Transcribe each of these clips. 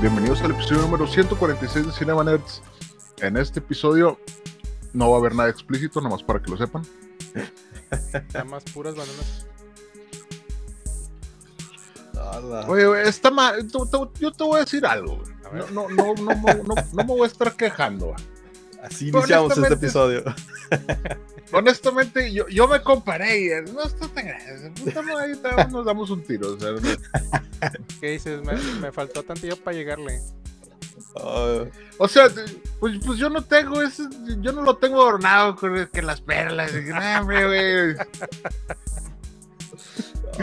Bienvenidos al episodio número 146 de Cinema Nerds. En este episodio no va a haber nada explícito, nomás para que lo sepan. Nada más puras bananas. Oye, güey, está mal. Yo te voy a decir algo. No, no, no, no, no, no, no me voy a estar quejando. Así iniciamos este episodio. Honestamente, yo, yo me comparé y no está tan grave. Madre, ahorita nos damos un tiro. o sea. ¿Qué dices? Me, me faltó tantillo para llegarle. Ah, O sea, pues, pues yo no tengo ese, yo no lo tengo adornado con que las perlas. y no,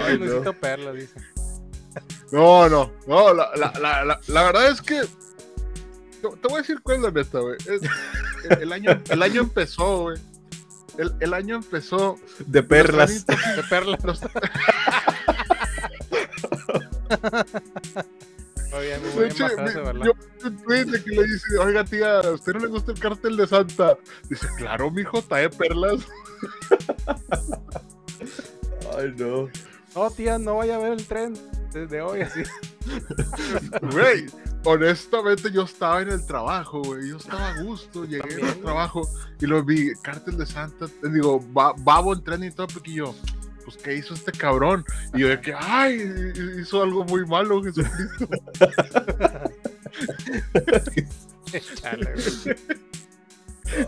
ay, perlas, dice. No, no, no, la, la, la, la, la verdad es que te, voy a decir cuál es la neta, güey. El año, el año empezó, güey. El, el año empezó. De perlas. De perlas. Los- Oye, muy de buena hecho, frase, mi- ¿verdad? yo vi un tweet de que le dice, oiga tía, ¿a usted no le gusta el cartel de Santa? Dice, claro, mijo, trae perlas. Ay, no. No, tía, no vaya a ver el tren desde hoy, así. Güey, honestamente yo estaba en el trabajo, güey. Yo estaba a gusto, llegué También, al trabajo y lo vi, cartel de Santa, te digo, ba- babo en trending topic y yo, pues, ¿qué hizo este cabrón? Y yo de que, ay, hizo algo muy malo, Jesucristo. Chale, güey.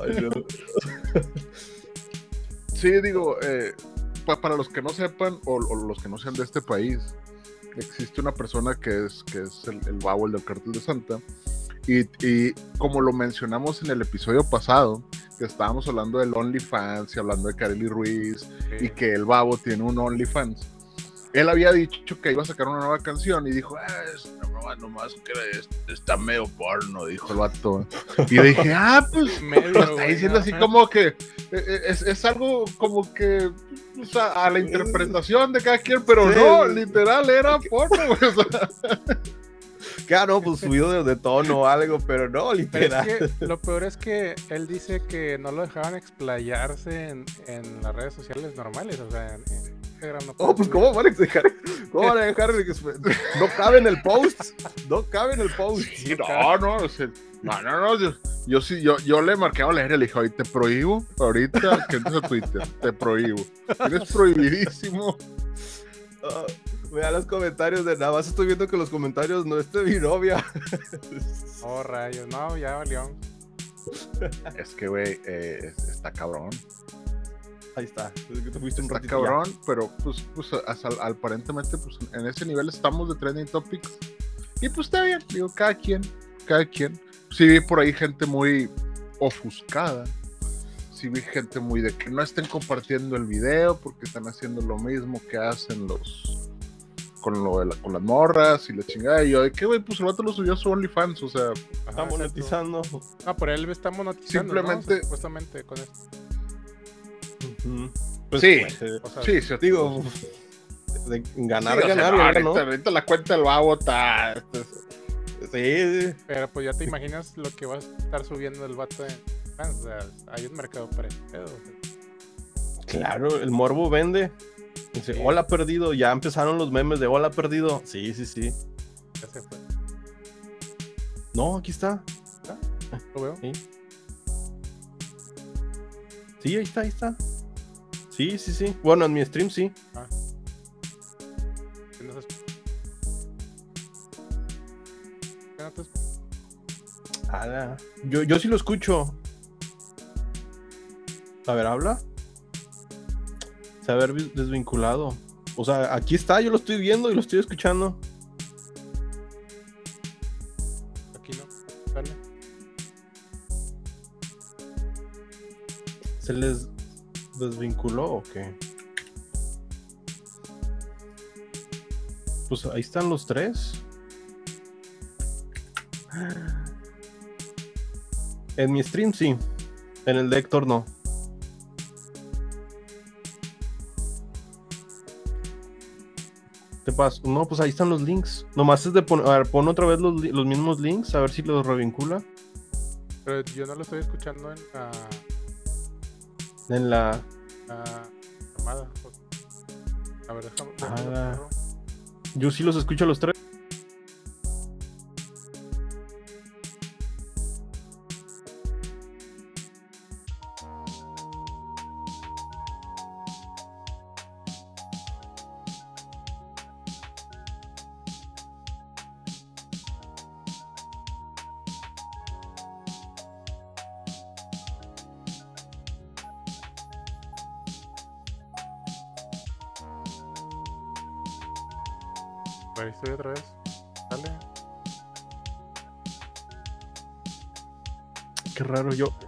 Ay, no. Sí, digo, eh, pa- para los que no sepan o, o los que no sean de este país, existe una persona que es, que es el, el del cartel de Santa. Y, y como lo mencionamos en el episodio pasado, que estábamos hablando del OnlyFans y hablando de Kareli Ruiz y que el babo tiene un OnlyFans. Él había dicho que iba a sacar una nueva canción y dijo, ah, es nueva nomás que es- está medio porno, dijo el vato. Y yo dije, ah, pues Medio, lo está güey, diciendo así como que eh, eh, es, es algo como que o sea, a la interpretación de cada quien, pero Sí. no, literal era porno, güey. o sea, Claro, pues subido de, de tono o algo, pero no, Pero literal. es que lo peor es que él dice que no lo dejaban explayarse en, en las redes sociales normales, o sea, en, en Instagram no Oh, pues ¿cómo van a dejar? ¿Cómo van a dejar? No cabe en el post. No cabe en el post. sí, no, no, o sea, no, no, no, yo, yo sí, yo, yo le marqué a leer y le dije, oye, te prohíbo ahorita que entres a Twitter, te prohíbo. Eres prohibidísimo. Ah, vea los comentarios de nada más estoy viendo que los comentarios no es de mi novia. Oh, rayos, no, ya valió. Es que, güey, eh, está cabrón. Ahí está. Desde que te fuiste un Está ya. cabrón, pero pues, pues as- al- aparentemente pues, en ese nivel estamos de trending topics. Y pues está bien, digo, cada quien, cada quien. Sí vi por ahí gente muy ofuscada. Sí vi gente muy de que no estén compartiendo el video porque están haciendo lo mismo que hacen los con lo de la- con las morras y la chingada. Y yo, de que güey, pues el vato lo subió a su OnlyFans, o sea, Está exacto. monetizando. Ah, por él está monetizando, Simplemente- ¿no? Supuestamente con esto. Pues, Sí. pues, O sea, sí, sí, digo, de ganar, sí, o sea, ganar, no, ahorita, ahorita la cuenta del babo está, está- Sí, sí. Pero pues ya te imaginas lo que va a estar subiendo el vato en fans. O sea, hay un mercado para pedo. Claro, el morbo vende. Dice, Sí. hola perdido. Ya empezaron los memes de hola perdido. Sí, sí, sí. Ya se fue. No, aquí está. Lo veo. Sí. Sí, ahí está, ahí está. Sí, sí, sí. Bueno, en mi stream sí. ¿Qué no. Ala. Yo, yo sí lo escucho. A ver, habla. Se haber vi- desvinculado. O sea, aquí está, yo lo estoy viendo y lo estoy escuchando. Aquí no. ¿Se les desvinculó o qué? Pues ahí están los tres. En mi stream sí. En el de Héctor no. Te paso. No, pues ahí están los links. Nomás es de poner. A ver, pon otra vez los, los mismos links, a ver si los revincula. Pero yo no lo estoy escuchando en la, En la. la llamada. A ver, déjame. déjame Ah. agarro. Yo sí los escucho a los tres.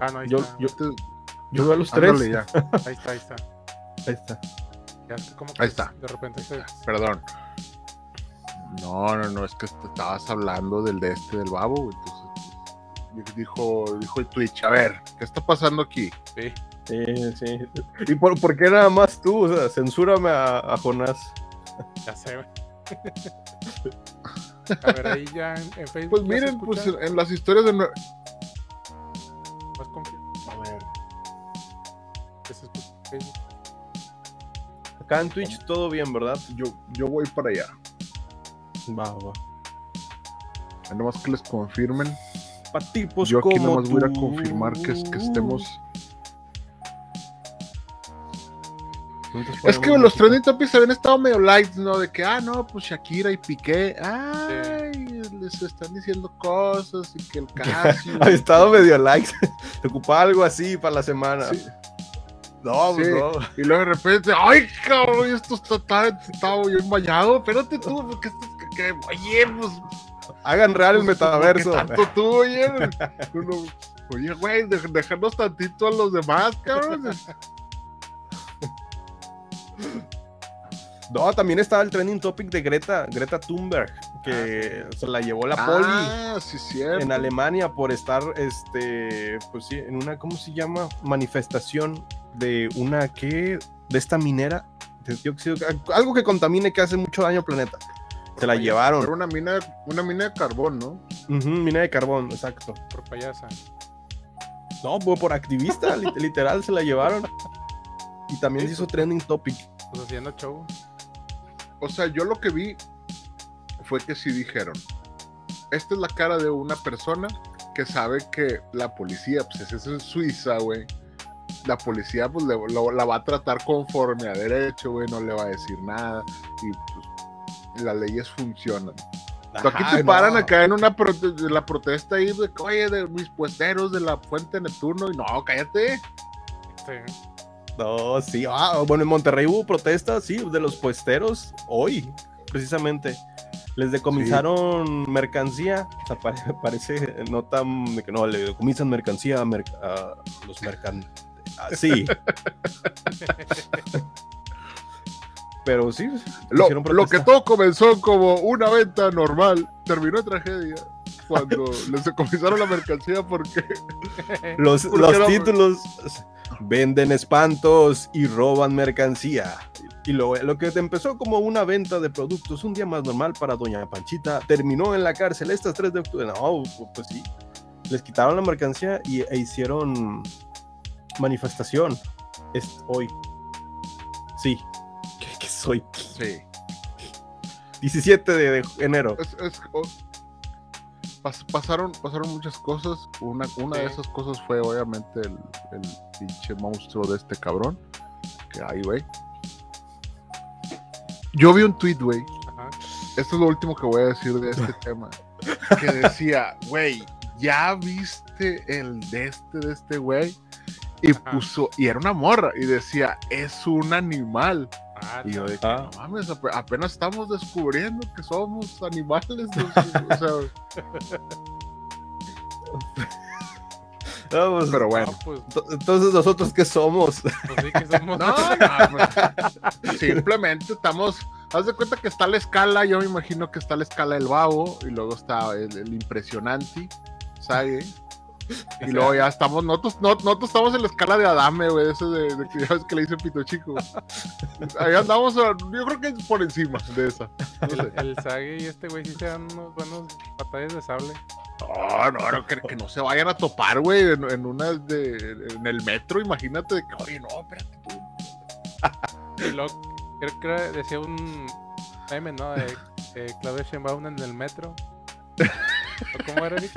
Ah, no, ahí yo, está. yo, Este- yo veo a los tres. ya. Ahí está, ahí está. Ahí está. Ya, es que Ahí está. De repente se. Perdón. No, no, no, es que te estabas hablando del de este del babo, entonces dijo, dijo el Twitch, a ver, ¿qué está pasando aquí? Sí. Sí, sí. ¿Y por, por qué nada más tú? O sea, censúrame a, a Jonás. Ya sé, güey. A ver, ahí ya en, en Facebook. Pues miren, pues en las historias de... Acá en Twitch todo bien, ¿verdad? Yo, yo voy para allá. Va, va. Ahí Nomás que les confirmen. Para tipos yo aquí como nomás voy a ir a tú. confirmar que, es- que estemos... Es que los trending topics habían estado medio light, ¿no? De que, ah, no, pues Shakira y Piqué, ay, les están diciendo cosas y que el Casio... Ha estado medio likes. Te ocupaba algo así para la semana. Sí. No, pues Sí. no. Y luego de repente, ay, cabrón, esto está tan, estaba bien bañado. Espérate tú, porque esto es que, oye, pues. Hagan real el pues, ¿por qué metaverso. tanto tú, oye? Uno, oye, güey, de- déjanos tantito a los demás, cabrón. No, también estaba el trending topic de Greta, Greta Thunberg, que se la llevó la poli Ah, sí, cierto. en Alemania por estar, este, pues sí, en una, ¿cómo se llama? Manifestación de una, ¿qué? De esta minera de dióxido, algo que contamine, que hace mucho daño al planeta. Se la Era llevaron. una mina, una mina de carbón, ¿no? Ujú, mina de carbón, exacto. Por payasa. No, pues por activista, lit- literal, se la llevaron. Y también se hizo trending topic. Pues haciendo show. O sea, yo lo que vi fue que sí dijeron, esta es la cara de una persona que sabe que la policía, pues es en Suiza, güey. La policía pues le- lo- la va a tratar conforme a derecho, güey, no le va a decir nada y pues las leyes funcionan. Aquí te paran no. acá en una prote- de la protesta ahí de que, oye, de mis puesteros de la Fuente Neptuno y no, cállate. Sí. No, sí. Ah, bueno, en Monterrey hubo protestas, sí, de los puesteros hoy, precisamente. Les decomisaron mercancía. O sea, pare- parece no tan no, le decomisan mercancía a, merc- a los mercantes. sí. Pero sí. Lo, que todo comenzó como una venta normal, terminó en tragedia cuando les decomisaron la mercancía porque Los, títulos venden espantos y roban mercancía. Y lo, lo que empezó como una venta de productos un día más normal para Doña Panchita terminó en la cárcel estas 3 de octubre. No, pues sí. Les quitaron la mercancía y, e hicieron manifestación es hoy. Sí. ¿Qué, qué soy? sí, 17 de, de enero. es- es- o- pas- pasaron, pasaron muchas cosas. Una, una de esas cosas fue obviamente el, el pinche monstruo de este cabrón. Que ahí, güey. Yo vi un tweet, güey. Esto es lo último que voy a decir de este tema. Que decía, güey, ¿ya viste el de este, de este güey? Y Ajá. puso, y era una morra, y decía, es un animal. Ah, Y yo de que, Ah. no mames, ape- apenas estamos descubriendo que somos animales. o sea, No, pues, pero bueno. no, pues, to- entonces, ¿nosotros qué somos? pues sí que somos. No, no, pues, simplemente estamos haz de cuenta que está la escala, yo me imagino que está la escala del babo, y luego está el, el impresionante, Sage. Y luego ya estamos, nosotros, no- nosotros estamos en la escala de Adame, güey, ese de, de que ya ves que le dice Pito Chico. Ahí andamos, yo creo que es por encima de esa. No sé. El, el Sage y este güey sí se dan unos buenos batallas de sable. No, no, no, que, que no se vayan a topar, güey, en, en una de, en el metro, imagínate de que, oye, no, espérate tú. Y luego, creo que decía un meme, ¿no? De, de Claudia Sheinbaum en el metro. ¿O ¿Cómo era, Vic?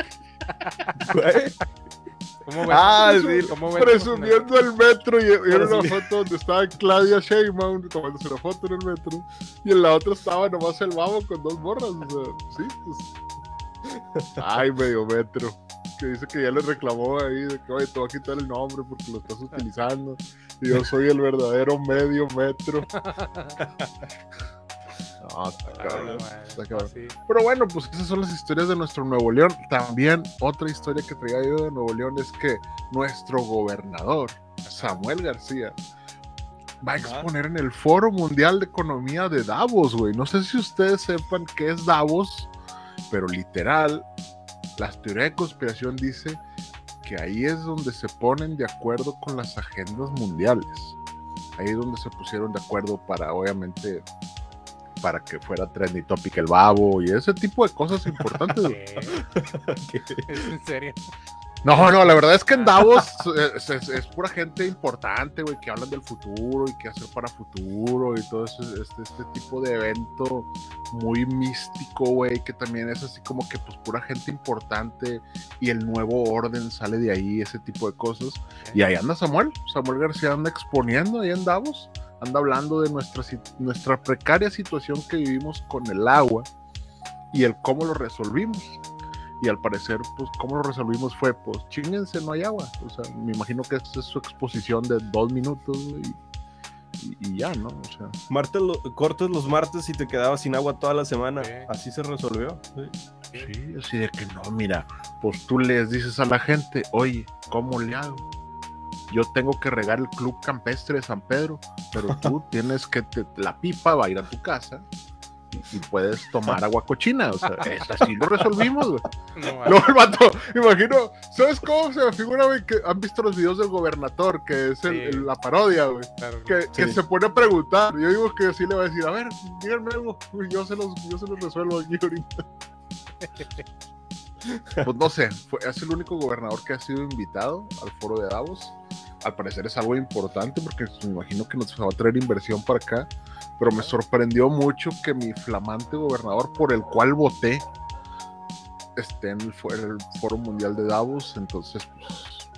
¿Cómo? Ah, sí, ¿Cómo ves? Presumiendo el metro y, y era una foto donde estaba Claudia Sheinbaum tomándose una foto en el metro y en la otra estaba nomás el babo con dos borras, o sea, sí, pues. Ay, medio metro. Que dice que ya le reclamó ahí de que, oye, te voy a quitar el nombre porque lo estás utilizando. Y yo soy el verdadero medio metro. No, está Ah, cabrón. man, está cabrón. sí. Pero bueno, pues esas son las historias de nuestro Nuevo León. También otra historia que traía yo de Nuevo León es que nuestro gobernador, Samuel García, va a exponer en el Foro Mundial de Economía de Davos, güey. No sé si ustedes sepan qué es Davos, pero literal, la teoría de conspiración dice que ahí es donde se ponen de acuerdo con las agendas mundiales. Ahí es donde se pusieron de acuerdo para, obviamente, para que fuera trendy topic el babo y ese tipo de cosas importantes. ¿Es en serio? No, no, la verdad es que en Davos es, es- es pura gente importante, güey, que hablan del futuro y qué hacer para futuro y todo eso, este, este tipo de evento muy místico, güey, que también es así como que pues pura gente importante y el nuevo orden sale de ahí, ese tipo de cosas. Y ahí anda Samuel, Samuel García anda exponiendo ahí en Davos, anda hablando de nuestra, nuestra precaria situación que vivimos con el agua y el cómo lo resolvimos. Y al parecer, pues, cómo lo resolvimos fue, pues, chinguense, no hay agua. O sea, me imagino que esa es su exposición de dos minutos y, y- y ya, ¿no? O sea, Martes lo- cortas los martes y te quedabas sin agua toda la semana. Sí. Así se resolvió. sí. sí, así de que no, mira, pues tú les dices a la gente, oye, ¿cómo le hago? Yo tengo que regar el club campestre de San Pedro, pero tú tienes que, te- la pipa va a ir a tu casa y, y puedes tomar agua cochina. O sea, es así lo resolvimos, güey. No. Luego el vato, imagino, ¿sabes cómo se me figura, güey? Que han visto los videos del gobernador, que es el- Sí. el- la parodia, güey. Claro, Que, se pone a preguntar. Yo digo que sí le va a decir, a ver, díganme algo, güey, yo se los, yo se los resuelvo aquí ahorita. Pues no sé, fue, es el único gobernador que ha sido invitado al foro de Davos. Al parecer es algo importante porque me imagino que nos va a traer inversión para acá. Pero me sorprendió mucho que mi flamante gobernador por el cual voté esté en el, foro mundial de Davos. Entonces, pues,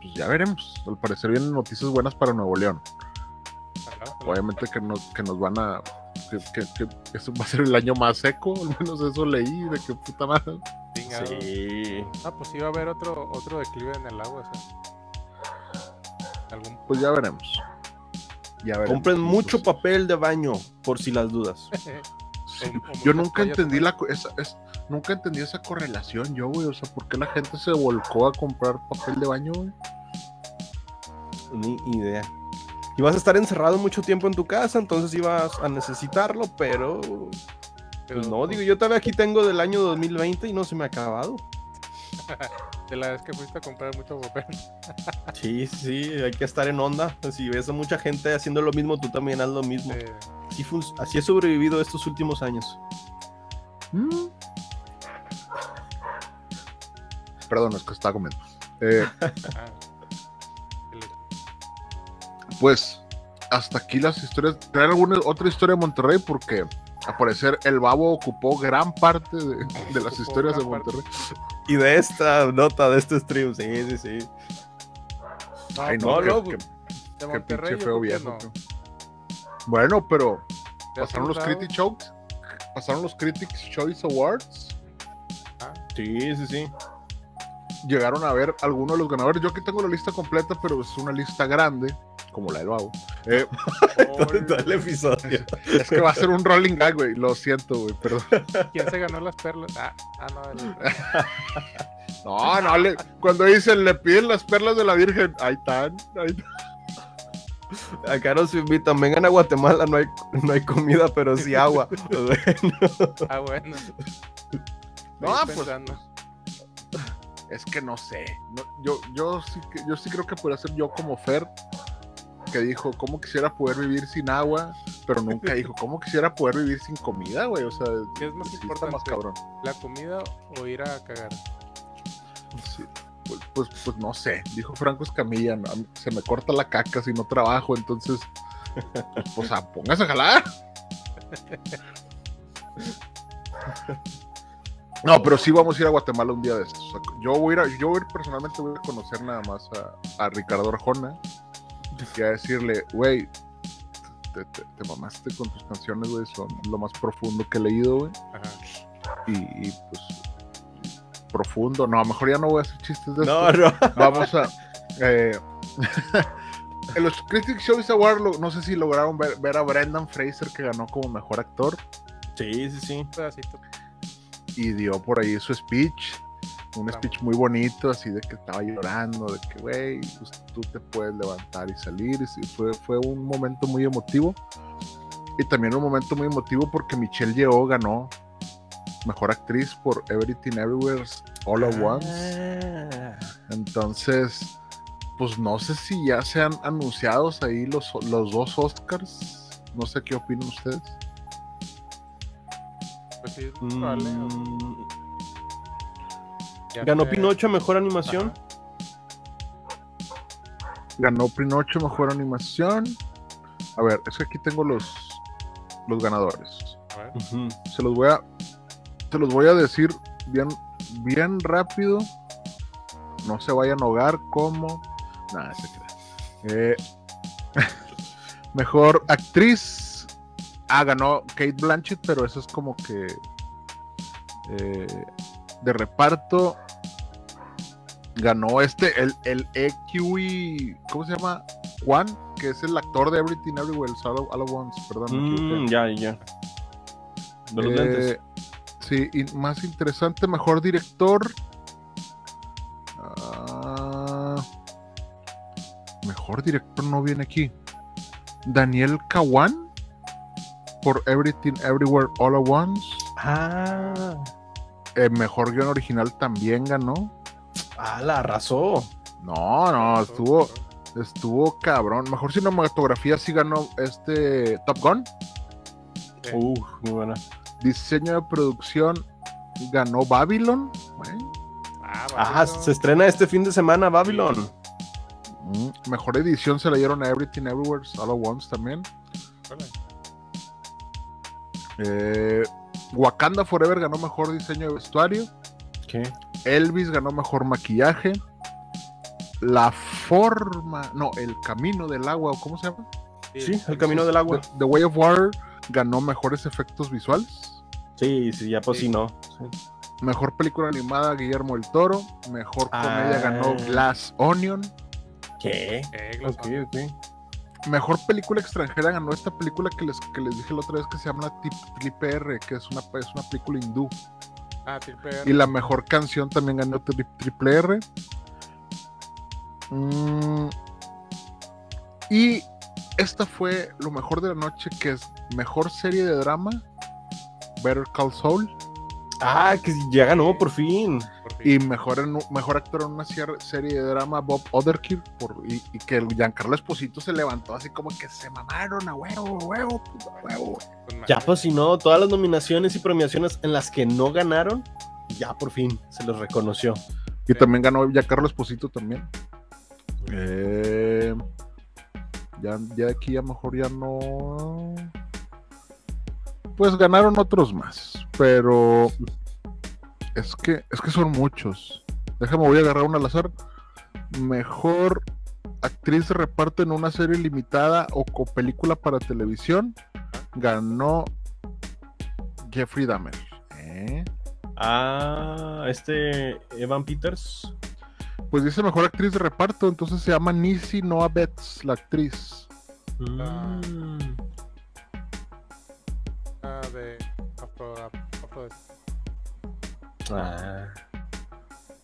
pues ya veremos. Al parecer vienen noticias buenas para Nuevo León. Obviamente que nos, que nos van a. Que, que, que eso va a ser el año más seco, al menos eso leí, de que puta madre. Sí. Ah, pues sí va a haber otro, otro declive en el agua, o sea. Algún Pues ya veremos. Ya veremos. Compren mucho papel de baño por si las dudas. sí. Yo nunca entendí la esa, es- nunca entendí esa correlación yo, güey. O sea, ¿por qué la gente se volcó a comprar papel de baño, güey? Ni idea. Y vas a estar encerrado mucho tiempo en tu casa, entonces ibas a necesitarlo, pero Pero, pues no, digo, yo todavía aquí tengo del año 2020 y no se me ha acabado. De la vez que fuiste a comprar mucho papel. Sí, sí, hay que estar en onda. Si ves a mucha gente haciendo lo mismo, tú también haz lo mismo. eh, Así, así he sobrevivido estos últimos años. Mm. Perdón, es que estaba comiendo. Eh, ah, pues hasta aquí las historias. ¿Traer alguna otra historia de Monterrey? Porque al parecer el babo ocupó gran parte de, de las historias de parte. Monterrey. Y de esta nota, de este stream, sí, sí, sí. Ay, no, no, no, qué- pues, qué- de Monterrey, pinche yo feo que viejo. no. Bueno, pero ¿De pasaron los Critic Chokes, pasaron los Critics Choice Awards. lados? Sí, sí, sí. Llegaron a ver algunos de los ganadores. Yo aquí tengo la lista completa, pero es una lista grande, como la del babo. Eh, Ah, Todo, todo el episodio. es que va a ser un rolling gag, güey. Lo siento, güey, perdón. ¿Quién se ganó las perlas? Ah, ah no, el- No, no, le- cuando dicen le piden las perlas de la Virgen, ahí están. ahí están. Acá nos invitan, vengan a Guatemala, no hay, no hay comida, pero sí agua. Ah, bueno. No, pues es que no sé. No, yo, yo, sí que, yo sí creo que podría ser yo como Fer, que dijo, ¿cómo quisiera poder vivir sin agua? Pero nunca dijo, ¿cómo quisiera poder vivir sin comida, güey? O sea, ¿Qué es más sí importante? más cabrón. ¿La comida o ir a cagar? Sí, Pues, pues, pues no sé, dijo Franco Escamilla, no, se me corta la caca si no trabajo, entonces, pues, pues a, póngase a jalar. No, pero sí vamos a ir a Guatemala un día de estos. O sea, yo voy a ir, a- yo voy a ir personalmente voy a conocer nada más a, a Ricardo Arjona y a decirle, güey, te, te- te mamaste con tus canciones, güey, son lo más profundo que he leído, güey Ajá. y, y, pues profundo. No, a lo mejor ya no voy a hacer chistes de No, esto. no. Vamos a. eh, en los Critics Choice Awards, no sé si lograron ver, ver a Brendan Fraser que ganó como mejor actor Sí, sí, sí. Un pedacito. y dio por ahí su speech. Un speech muy bonito, así de que estaba llorando, de que, güey, pues, tú te puedes levantar y salir. Y fue, fue un momento muy emotivo. Y también un momento muy emotivo porque Michelle Yeoh ganó mejor actriz por Everything Everywhere All at Once. Ah. Entonces, pues no sé si ya se han anunciados ahí los, los dos Oscars. No sé qué opinan ustedes. Pues sí, Mm, ya Ganó Pinocho mejor animación. Ganó Pinocho mejor animación. A ver, es que aquí tengo los, los ganadores. Se los voy a, se los voy a decir bien, bien rápido. No se vayan a ahogar como. Nada, se crea. Eh, mejor actriz. Ah, ganó Kate Blanchett, pero eso es como que. eh, de reparto. Ganó este, el, el EQI. ¿Cómo se llama? Juan, que es el actor de Everything Everywhere All, All at Once. Perdón. Mm, ya, ya. De los Eh, lentes. Sí, y más interesante, mejor director. Ah, mejor director no viene aquí. Daniel Kawan por Everything Everywhere All at Once. Ah, Eh, mejor guion original también ganó. ah, la arrasó. No, no, estuvo, estuvo cabrón. Mejor cinematografía sí ganó este Top Gun. Sí. Uh, muy buena. Diseño de producción ganó Babylon. Bueno, Ah, Babylon. se estrena este fin de semana Babylon. Mm, Mejor edición se la dieron a Everything Everywhere All at Once también. Órale. Eh, Wakanda Forever ganó mejor diseño de vestuario. ¿Qué? Elvis ganó mejor maquillaje. La forma, no, el camino del agua, ¿o cómo se llama? Sí, el camino del agua. The, The Way of Water ganó mejores efectos visuales. Sí, sí, ya pues Sí. sí, no. Mejor película animada Guillermo del Toro. Mejor comedia Ah. ganó Glass Onion. ¿Qué? Eh, Glass Ok, Onion. ok. Mejor película extranjera ganó esta película que les, que les dije la otra vez que se llama Triple R, que es una, es una película hindú. Ah, Triple R. Y la mejor canción también ganó Tri- Triple R. Mm, y esta fue lo mejor de la noche, que es mejor serie de drama, Better Call Saul, Ah, que ya ganó por fin. Y mejor, en- mejor actor en una serie de drama, Bob Odenkirk, por, y, y que el Giancarlo Esposito se levantó así como que se mamaron a huevo, a huevo, puto, a huevo. Pues, Ya pues si no, todas las nominaciones y premiaciones en las que no ganaron, ya por fin se les reconoció. Y también ganó Giancarlo Esposito también. Eh, ya, ya aquí a lo mejor ya no. Pues ganaron otros más. Pero es que, es que son muchos. Déjame, voy a agarrar un al azar. Mejor actriz de reparto en una serie limitada o co película para televisión. Ganó Jeffrey Dahmer. ¿Eh? Ah, este Evan Peters. Pues dice mejor actriz de reparto, entonces se llama Nisi Noah Betts, la actriz. Mm. Ah, de. Afro, afro- Ah.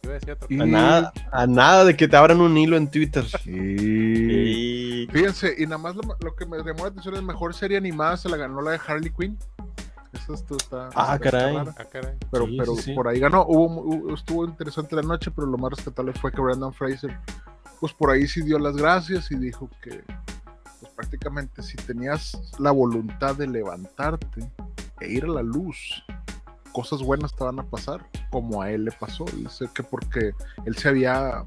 A decir otro Y- A nada, a nada de que te abran un hilo en Twitter. Y... Y- Fíjense, y nada más lo, lo que me llamó la atención es mejor serie animada se la ganó la de Harley Quinn. Eso esto está. Ah, está caray. Ah, caray. Pero, Sí, pero sí, sí. por ahí ganó. Hubo, hubo- estuvo interesante la noche, pero lo más rescatable fue que Brandon Fraser, pues por ahí sí dio las gracias y dijo que, pues prácticamente si tenías la voluntad de levantarte e ir a la luz, cosas buenas te van a pasar, como a él le pasó. Dice que porque él se había.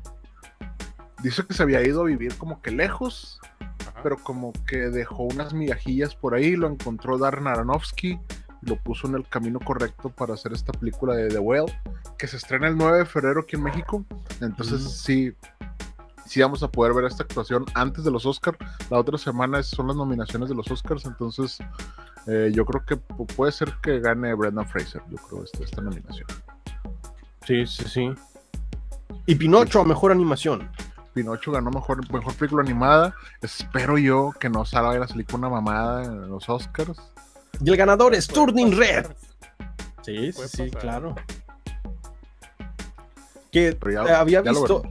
Dice que se había ido a vivir como que lejos, Ajá. pero como que dejó unas migajillas por ahí, lo encontró Darren Aronofsky lo puso en el camino correcto para hacer esta película de The Whale, que se estrena el 9 de febrero aquí en México. Entonces Mm. sí, sí vamos a poder ver esta actuación antes de los Oscars. La otra semana son las nominaciones de los Oscars, entonces eh, yo creo que pu- puede ser que gane Brendan Fraser, yo creo, esta, esta nominación. Sí, sí, sí. Y Pinocho, mejor animación. Pinocho ganó mejor, mejor película animada. Espero yo que no salga a salir con una mamada en los Oscars. Y el ganador es Turning pasar. Red. Sí, sí, claro. Que Pero ya- había ya visto.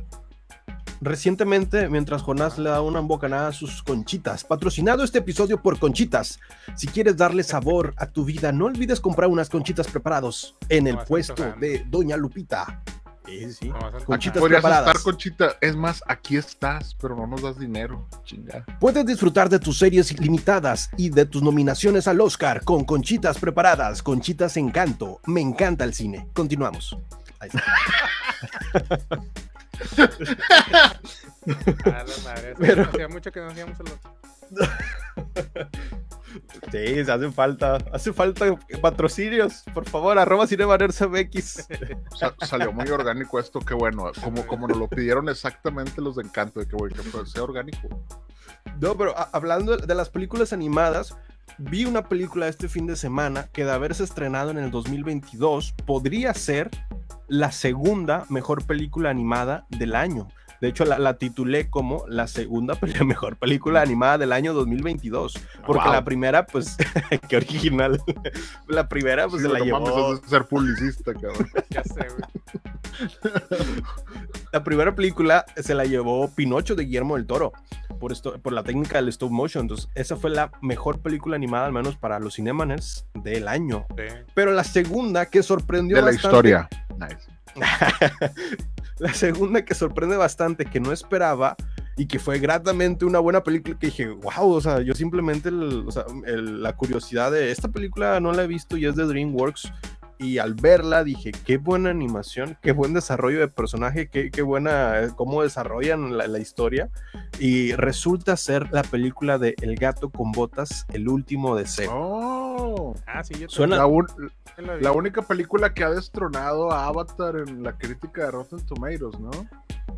Recientemente, mientras Jonás le da una embocanada a sus conchitas, patrocinado este episodio por Conchitas. Si quieres darle sabor a tu vida, no olvides comprar unas conchitas preparados en el No, puesto de Doña Lupita. Sí, sí. Conchitas podrías preparadas. estar, Conchita. Es más, aquí estás, pero no nos das dinero. Chingada. Puedes disfrutar de tus series limitadas y de tus nominaciones al Oscar con conchitas preparadas, conchitas encanto. Me encanta el cine. Continuamos. Ahí está. Ah, la madre. Pero- Hacía mucho que no hacíamos el Sí, se hace falta. Hace falta patrocinios. Por favor, arroba CinemaNerdCMX. Sa- salió muy orgánico esto, qué bueno. Como, como nos lo pidieron exactamente los de Encanto, de que, güey, que sea orgánico. No, pero a- hablando de las películas animadas, vi una película este fin de semana que de haberse estrenado en el 2022 podría ser la segunda mejor película animada del año. De hecho, la, la titulé como la segunda mejor película animada del año 2022. Porque Wow. la primera, pues, qué original. la primera, pues, Sí, se la no llevó. mames, ser publicista, cabrón. Ya sé, güey. La primera película se la llevó Pinocho de Guillermo del Toro por, esto, por la técnica del stop motion. Entonces, esa fue la mejor película animada, al menos para los Cinemaners, del año. Sí. Pero la segunda que sorprendió De la bastante- historia. Nice. la segunda que sorprende bastante, que no esperaba y que fue gratamente una buena película, que dije, wow, o sea, yo simplemente, el- o sea, el- la curiosidad de esta película no la he visto y es de DreamWorks. Y al verla dije, qué buena animación, qué buen desarrollo de personaje, qué, qué buena, cómo desarrollan la, la historia. Y resulta ser la película de El gato con botas, el último deseo. Oh. Ah, sí, yo Suena- La, un- también la única película que ha destronado a Avatar en la crítica de Rotten Tomatoes, ¿no?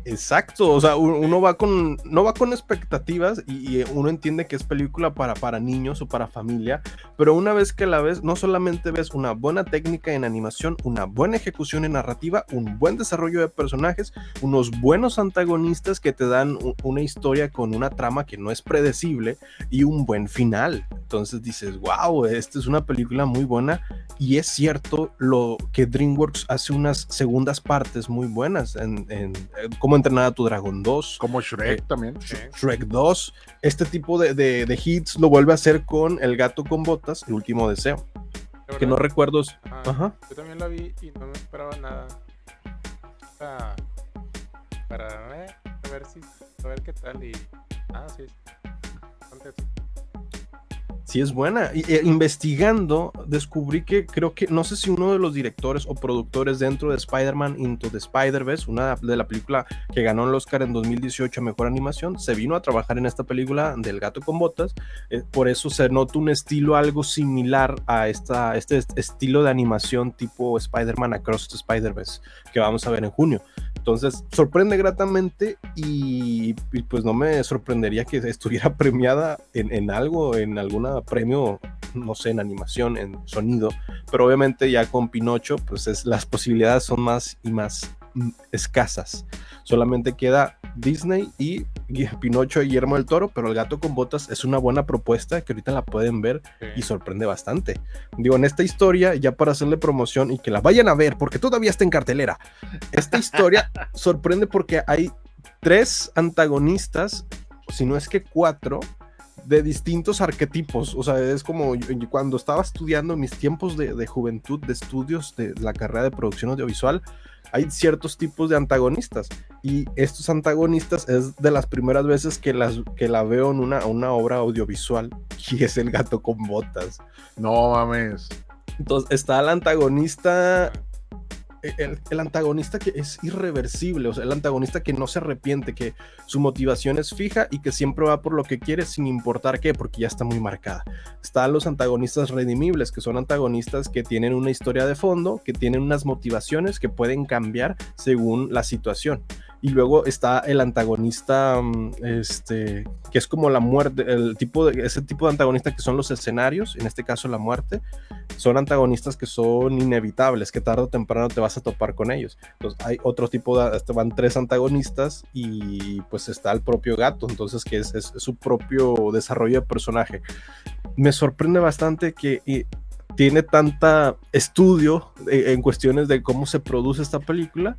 Exacto, o sea, uno va con, no va con expectativas y, y uno entiende que es película para, para niños o para familia, pero una vez que la ves, no solamente ves una buena técnica en animación, una buena ejecución en narrativa, un buen desarrollo de personajes, unos buenos antagonistas que te dan una historia con una trama que no es predecible y un buen final. Entonces dices, wow, esta es una película muy buena y es cierto lo que DreamWorks hace unas segundas partes muy buenas en, en, Cómo entrenar a tu dragón 2, Como Shrek Eh, también. Sí. Shrek 2. Este tipo de, de- de hits lo vuelve a hacer con El gato con botas, El último deseo. De Que no recuerdo. ajá, Ajá. Yo también la vi y no me esperaba nada. Para, para eh, a ver si, a ver qué tal y. Ah, sí. Sí, es buena. Y, eh, investigando, descubrí que creo que, no sé si uno de los directores o productores dentro de Spider-Man Into the Spider-Verse, una de la película que ganó el Oscar en 2018 a Mejor Animación, se vino a trabajar en esta película del gato con botas. Eh, por eso se nota un estilo algo similar a esta, este est- estilo de animación tipo Spider-Man Across the Spider-Verse que vamos a ver en junio. Entonces, sorprende gratamente y, y, pues no me sorprendería que estuviera premiada en, en algo, en alguna premio, no sé, en animación, en sonido, pero obviamente ya con Pinocho, pues es, las posibilidades son más y más mm, escasas. Solamente queda Disney y Pinocho de Guillermo del Toro, pero El gato con botas es una buena propuesta que ahorita la pueden ver Sí. y sorprende bastante. Digo, en esta historia, ya para hacerle promoción y que la vayan a ver, porque todavía está en cartelera, esta historia sorprende porque hay tres antagonistas, si no es que cuatro, de distintos arquetipos. O sea, es como cuando estaba estudiando mis tiempos de, de juventud, de estudios de la carrera de producción audiovisual, hay ciertos tipos de antagonistas. Y estos antagonistas es de las primeras veces que, las, que la veo en una, una obra audiovisual, y es el gato con botas. No mames. Entonces está el antagonista, el, el antagonista que es irreversible, o sea, el antagonista que no se arrepiente, que su motivación es fija y que siempre va por lo que quiere sin importar qué, porque ya está muy marcada. Están los antagonistas redimibles, que son antagonistas que tienen una historia de fondo, que tienen unas motivaciones que pueden cambiar según la situación. Y luego está el antagonista, mm, este, que es como la muerte, el tipo de, ese tipo de antagonista que son los escenarios, en este caso la muerte, son antagonistas que son inevitables, que tarde o temprano te vas a topar con ellos. Entonces hay otro tipo de, hasta van tres antagonistas y pues está el propio gato, entonces que es, su propio desarrollo de personaje. Me sorprende bastante que eh, tiene tanta estudio eh, en cuestiones de cómo se produce esta película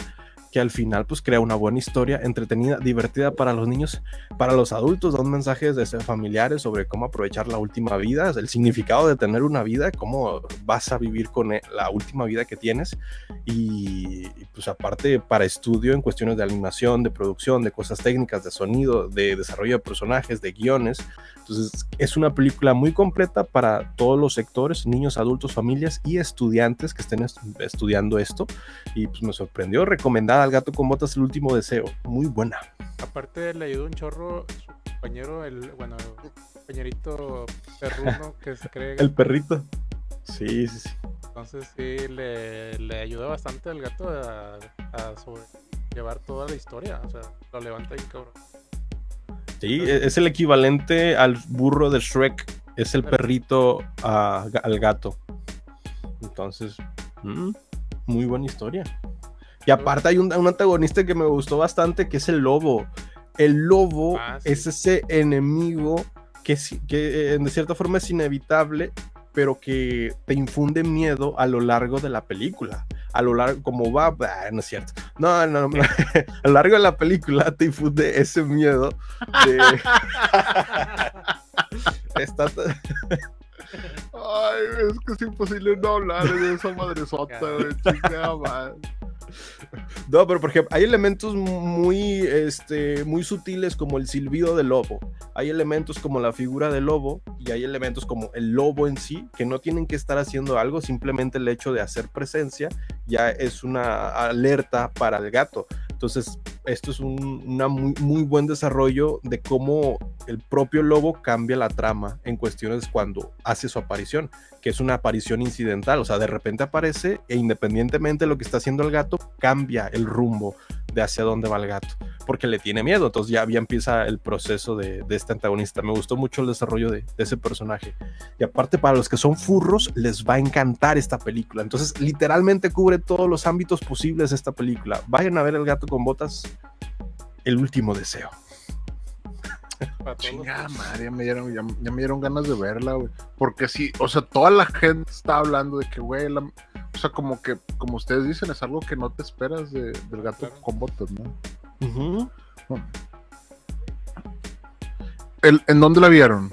que al final pues crea una buena historia, entretenida, divertida para los niños, para los adultos, da un mensaje desde familiares sobre cómo aprovechar la última vida, el significado de tener una vida, cómo vas a vivir con e- la última vida que tienes y, pues aparte para estudio en cuestiones de animación, de producción, de cosas técnicas, de sonido, de desarrollo de personajes, de guiones. Entonces es una película muy completa para todos los sectores, niños, adultos, familias y estudiantes que estén estu- estudiando esto. Y pues me sorprendió, recomendada al gato con botas el último deseo, muy buena. Aparte le ayudó un chorro su compañero, el, bueno, compañerito perruno que se cree. El perrito. Sí, sí, sí. Entonces sí, le, le ayuda bastante al gato a, a sobre- llevar toda la historia. O sea, lo levanta bien cabrón. Sí, e- es el equivalente al burro de Shrek. Es el perrito a- al gato. Entonces, mm, muy buena historia. Y aparte hay un, un antagonista que me gustó bastante, que es el lobo. El lobo Ah, sí. es ese enemigo que, que eh, de cierta forma es inevitable, pero que te infunde miedo a lo largo de la película. A lo largo, como va, bah, no es cierto. No, no, no. a lo largo de la película te infunde ese miedo de... Está Ay, es que es imposible no hablar de esa madresota, güey. Chingada madre. No, pero por ejemplo, hay elementos muy, este, muy sutiles como el silbido del lobo. Hay elementos como la figura del lobo y hay elementos como el lobo en sí que no tienen que estar haciendo algo, simplemente el hecho de hacer presencia ya es una alerta para el gato. Entonces, esto es un muy, muy buen desarrollo de cómo el propio lobo cambia la trama en cuestiones cuando hace su aparición, que es una aparición incidental, o sea, de repente aparece e independientemente de lo que está haciendo el gato, cambia el rumbo de hacia dónde va el gato, porque le tiene miedo, entonces ya, ya empieza el proceso de, de este antagonista. Me gustó mucho el desarrollo de, de ese personaje. Y aparte, para los que son furros, les va a encantar esta película. Entonces, literalmente cubre todos los ámbitos posibles esta película. Vayan a ver El gato con botas, el último deseo. Chingada madre, ya me, dieron, ya, ya me dieron ganas de verla, güey. Porque sí, o sea, toda la gente está hablando de que, güey, la- o sea, como que, como ustedes dicen, es algo que no te esperas de- del gato Claro. con botas, ¿no? El- ¿En dónde la vieron?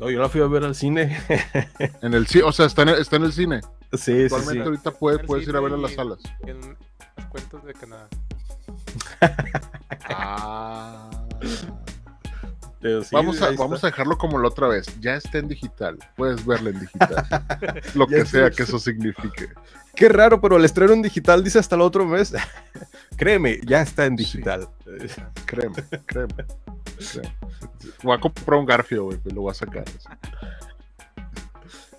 No, yo la fui a ver al cine. En el cine, o sea, está en el, está en el cine. sí, sí, Actualmente sí. ahorita puede- puedes ir a ver a las salas. En los cuentos de Canadá. Ah. Pero sí, vamos, a, vamos a dejarlo como la otra vez. Ya está en digital. Puedes verla en digital. Lo que sea que eso signifique. Qué raro, pero el estreno en digital dice hasta el otro mes. Créeme, ya está en digital. Créeme, créeme. créeme. Voy a comprar un Garfio, güey, y lo voy a sacar.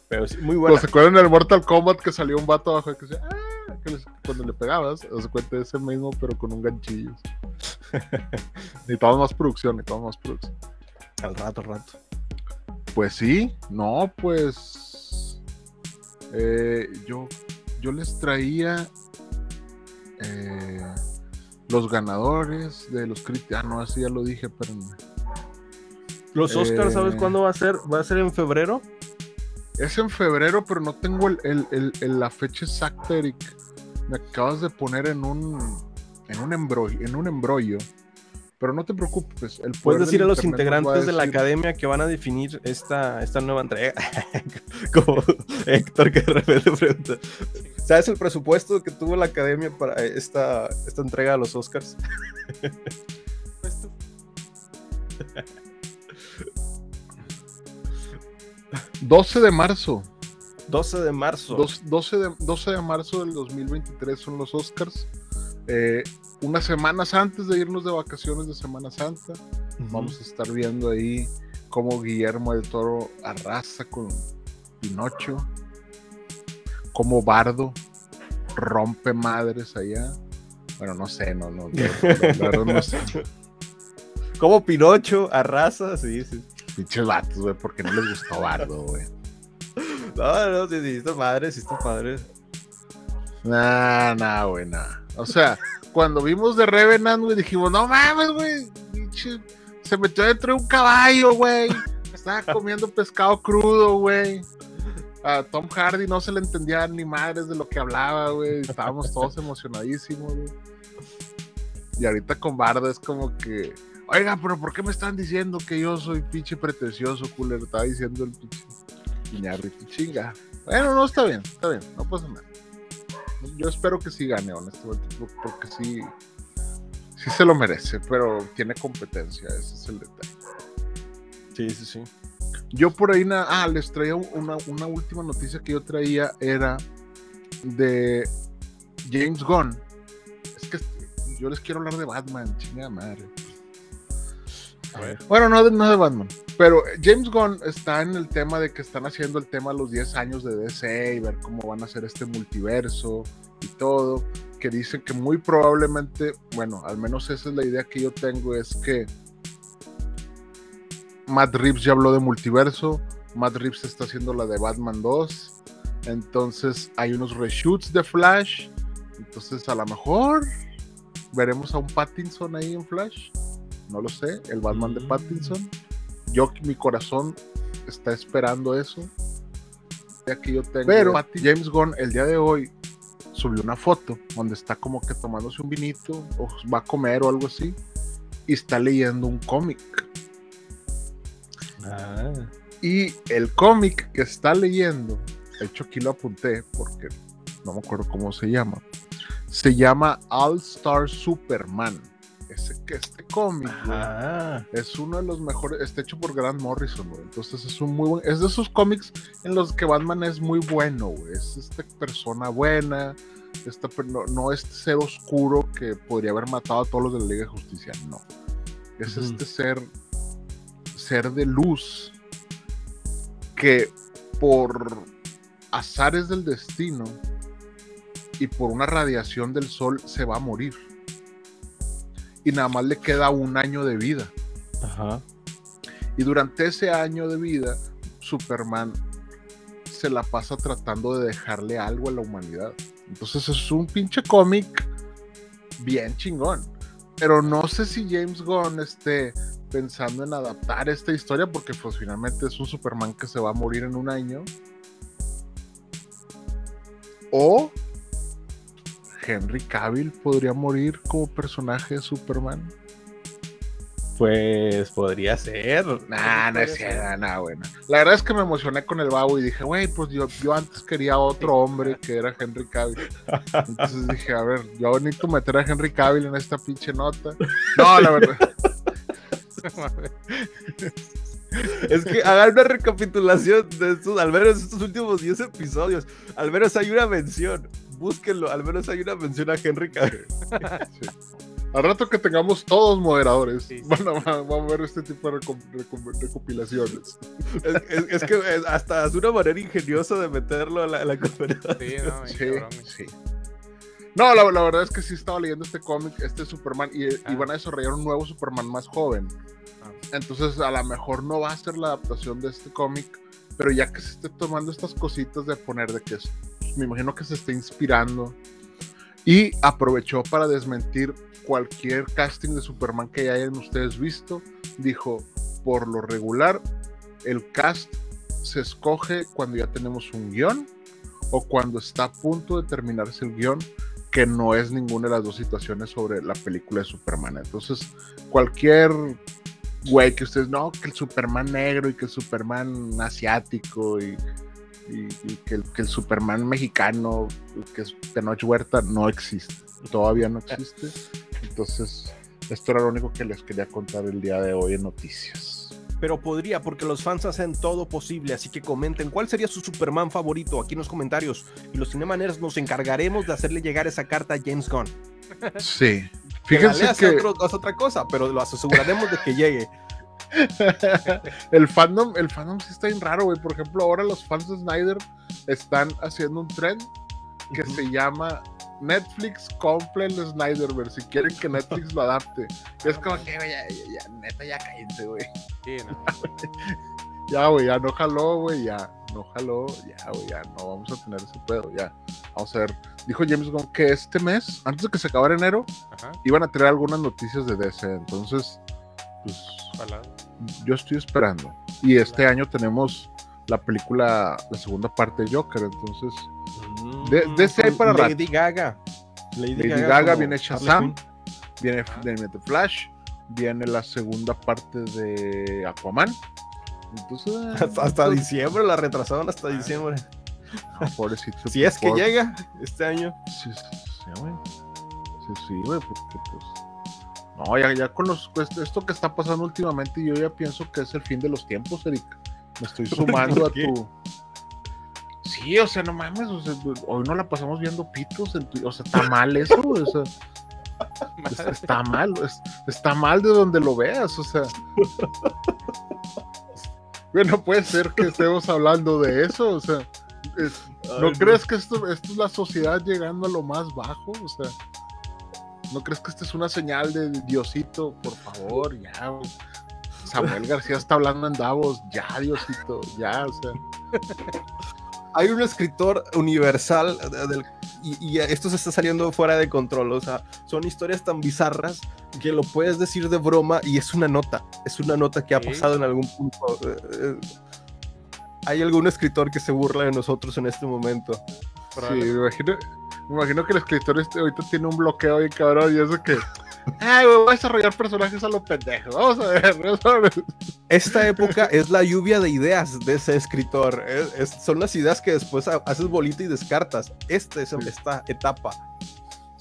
Pero sí, muy Bueno. ¿Se acuerdan del Mortal Kombat que salió un vato abajo que decía, ah, que les- cuando le pegabas, se cuenta ese mismo, pero con un ganchillo. necesitamos más producción, necesitamos más producción. Al rato, al rato. Pues sí, no, pues. eh, yo, yo les traía. eh, los ganadores de los críticos. Ah, no, así ya lo dije, pero. Los Oscars, ¿sabes Eh. cuándo va a ser? ¿Va a ser en febrero? Es en febrero, pero no tengo el, el- el- el- la fecha exacta, Eric. Me acabas de poner en un en un embrollo, en un embrollo. Pero no te preocupes. El Puedes decir a los integrantes a de la academia que van a definir esta, esta nueva entrega. Como Héctor que de repente pregunta. ¿Sabes el presupuesto que tuvo la academia para esta, esta entrega a los Oscars? Pues tú. 12 de marzo. 12 de marzo. Dos- 12, de, 12 de marzo del 2023 son los Oscars. Eh, unas semanas antes de irnos de vacaciones de Semana Santa, vamos a estar viendo ahí cómo Guillermo del Toro arrasa con Pinocho, cómo Bardo rompe madres allá. Bueno, no sé, no, no, no, no sé. Como Pinocho arrasa, sí, sí. Pinches vatos, güey, porque no les gustó Bardo, güey. No, no, sí, sí, está padre, sí, está padre. Nah, nah, güey, nah. O sea, cuando vimos de Revenant, güey, dijimos, no mames, güey. Se metió dentro de un caballo, güey. Estaba comiendo pescado crudo, güey. A Tom Hardy no se le entendía ni madres de lo que hablaba, güey. Estábamos todos emocionadísimos, güey. Y ahorita con Bardo es como que, oiga, pero ¿por qué me están diciendo que yo soy pinche pretencioso, culero? Estaba diciendo el pinche Iñárritu, chinga. Bueno, no, está bien, está bien, no pasa nada. Yo espero que sí gane, honestamente, por- porque sí, sí se lo merece, pero tiene competencia, ese es el detalle. Sí, sí, sí. Yo por ahí, na- ah, les traía una, una última noticia que yo traía, era de James Gunn. Es que yo les quiero hablar de Batman, chingada madre. Bueno, no no de Batman. Pero James Gunn está en el tema de que están haciendo el tema de los 10 años de DC y ver cómo van a hacer este multiverso y todo. Que dicen que muy probablemente, bueno, al menos esa es la idea que yo tengo, es que Matt Reeves ya habló de multiverso. Matt Reeves está haciendo la de Batman 2. Entonces hay unos reshoots de Flash. Entonces a lo mejor veremos a un Pattinson ahí en Flash. No lo sé, el Batman de. Pattinson. Yo, mi corazón está esperando eso. Ya que yo tengo. Pero James Gunn el día de hoy subió una foto donde está como que tomándose un vinito o va a comer o algo así y está leyendo un cómic. Ah. Y el cómic que está leyendo, de hecho aquí lo apunté porque no me acuerdo cómo se llama, se llama All Star Superman. Ese, este cómic es uno de los mejores, está hecho por Grant Morrison, güey. Entonces es un muy buen, es de esos cómics en los que Batman es muy bueno, güey. Es esta persona buena, esta, no, no este ser oscuro que podría haber matado a todos los de la Liga de Justicia, no. Es este ser, ser de luz que por azares del destino y por una radiación del sol se va a morir. Y nada más le queda un año de vida. Ajá. Y durante ese año de vida, Superman se la pasa tratando de dejarle algo a la humanidad. Entonces es un pinche cómic bien chingón. Pero no sé si James Gunn esté pensando en adaptar esta historia porque pues finalmente es un Superman que se va a morir en un año. O Henry Cavill podría morir como personaje de Superman. Pues podría ser. Nah, no es cierto, nah, bueno. La verdad es que me emocioné con el babo y dije, güey, pues yo, yo antes quería otro hombre que era Henry Cavill. Entonces dije, a ver, yo necesito meter a Henry Cavill en esta pinche nota. No, la verdad. Es que hagan una recapitulación de estos, al menos estos últimos 10 episodios. Al menos hay una mención. Búsquenlo, al menos hay una mención a Henry Cavill. Sí. Al rato que tengamos todos moderadores, Sí, sí. van, a, van a ver este tipo de recom- recom- recopilaciones. Es, es- es que es- hasta es una manera ingeniosa de meterlo a la, a la conferencia. Sí, no, Sí. No, la, la verdad es que sí estaba leyendo este cómic, este Superman, y, y Ah. van a desarrollar un nuevo Superman más joven. Ah. Entonces, a lo mejor no va a ser la adaptación de este cómic, pero ya que se esté tomando estas cositas de poner, de que es- me imagino que se esté inspirando. Y aprovechó para desmentir cualquier casting de Superman que hayan ustedes visto. Dijo, por lo regular, el cast se escoge cuando ya tenemos un guion o cuando está a punto de terminarse el guion, que no es ninguna de las dos situaciones sobre la película de Superman. Entonces, cualquier güey que ustedes, no, que el Superman negro y que el Superman asiático y, y- y que, el, que el Superman mexicano, que es Tenoch Huerta, no existe. Todavía no existe. Entonces, esto era lo único que les quería contar el día de hoy en noticias. Pero podría, porque los fans hacen todo posible, así que comenten cuál sería su Superman favorito aquí en los comentarios. Y los Cinemaneros nos encargaremos de hacerle llegar esa carta a James Gunn. Sí. Que Fíjense que otro- es otra cosa, pero lo aseguraremos de que llegue. el fandom, el fandom sí está bien raro, güey. Por ejemplo, ahora los fans de Snyder están haciendo un trend que se llama Netflix compre el Snyderverse si quieren que Netflix lo adapte. Y es como que, güey, ya, ya, ya, neta, ya cállense, güey. Sí, no. Ya, güey, ya no jaló, güey, ya, no jaló, ya, güey, ya, no vamos a tener ese pedo, ya. Vamos a ver. Dijo James Gunn que este mes, antes de que se acabara enero, Ajá. iban a traer algunas noticias de DC. Entonces, pues, Ojalá. Yo estoy esperando. Y este año tenemos la película, la segunda parte de Joker, entonces De- de ese hay para Lady Gaga. Lady Gaga, viene Shazam, viene, Ah. viene The Flash, viene la segunda parte de Aquaman. Entonces, Hasta, hasta diciembre, la retrasaron hasta diciembre. no, pobrecito. Si es que por- llega este año. Sí, sí, sí, güey. Sí, sí, güey, porque pues. No, ya, ya con los, pues, esto que está pasando últimamente, yo ya pienso que es el fin de los tiempos, Eric. Me estoy sumando a tu. Sí, o sea, no mames, o sea, hoy no la pasamos viendo pitos, en tu- o sea, está mal eso, o sea, es- está mal, es- está mal de donde lo veas, o sea. Güey, no puede ser que estemos hablando de eso, o sea, es- ¿No Ay, crees que esto, esto es la sociedad llegando a lo más bajo? O sea, ¿no crees que esta es una señal de Diosito? Por favor, ya. güey. Samuel García está hablando en Davos, ya, Diosito, ya, o sea. Hay un escritor universal eh, del- y, y esto se está saliendo fuera de control. O sea, son historias tan bizarras que lo puedes decir de broma y es una nota. Es una nota que ha Sí. pasado en algún punto. Eh, eh, Hay algún escritor que se burla de nosotros en este momento. Sí, me imagino, me imagino que el escritor este ahorita tiene un bloqueo bien cabrón y eso que. Ay, güey, voy a desarrollar personajes a los pendejos. Vamos a ver, ver. Esta época es la lluvia de ideas de ese escritor. Es- es- son las ideas que después ha- haces bolita y descartas. Esta es Sí. esta etapa.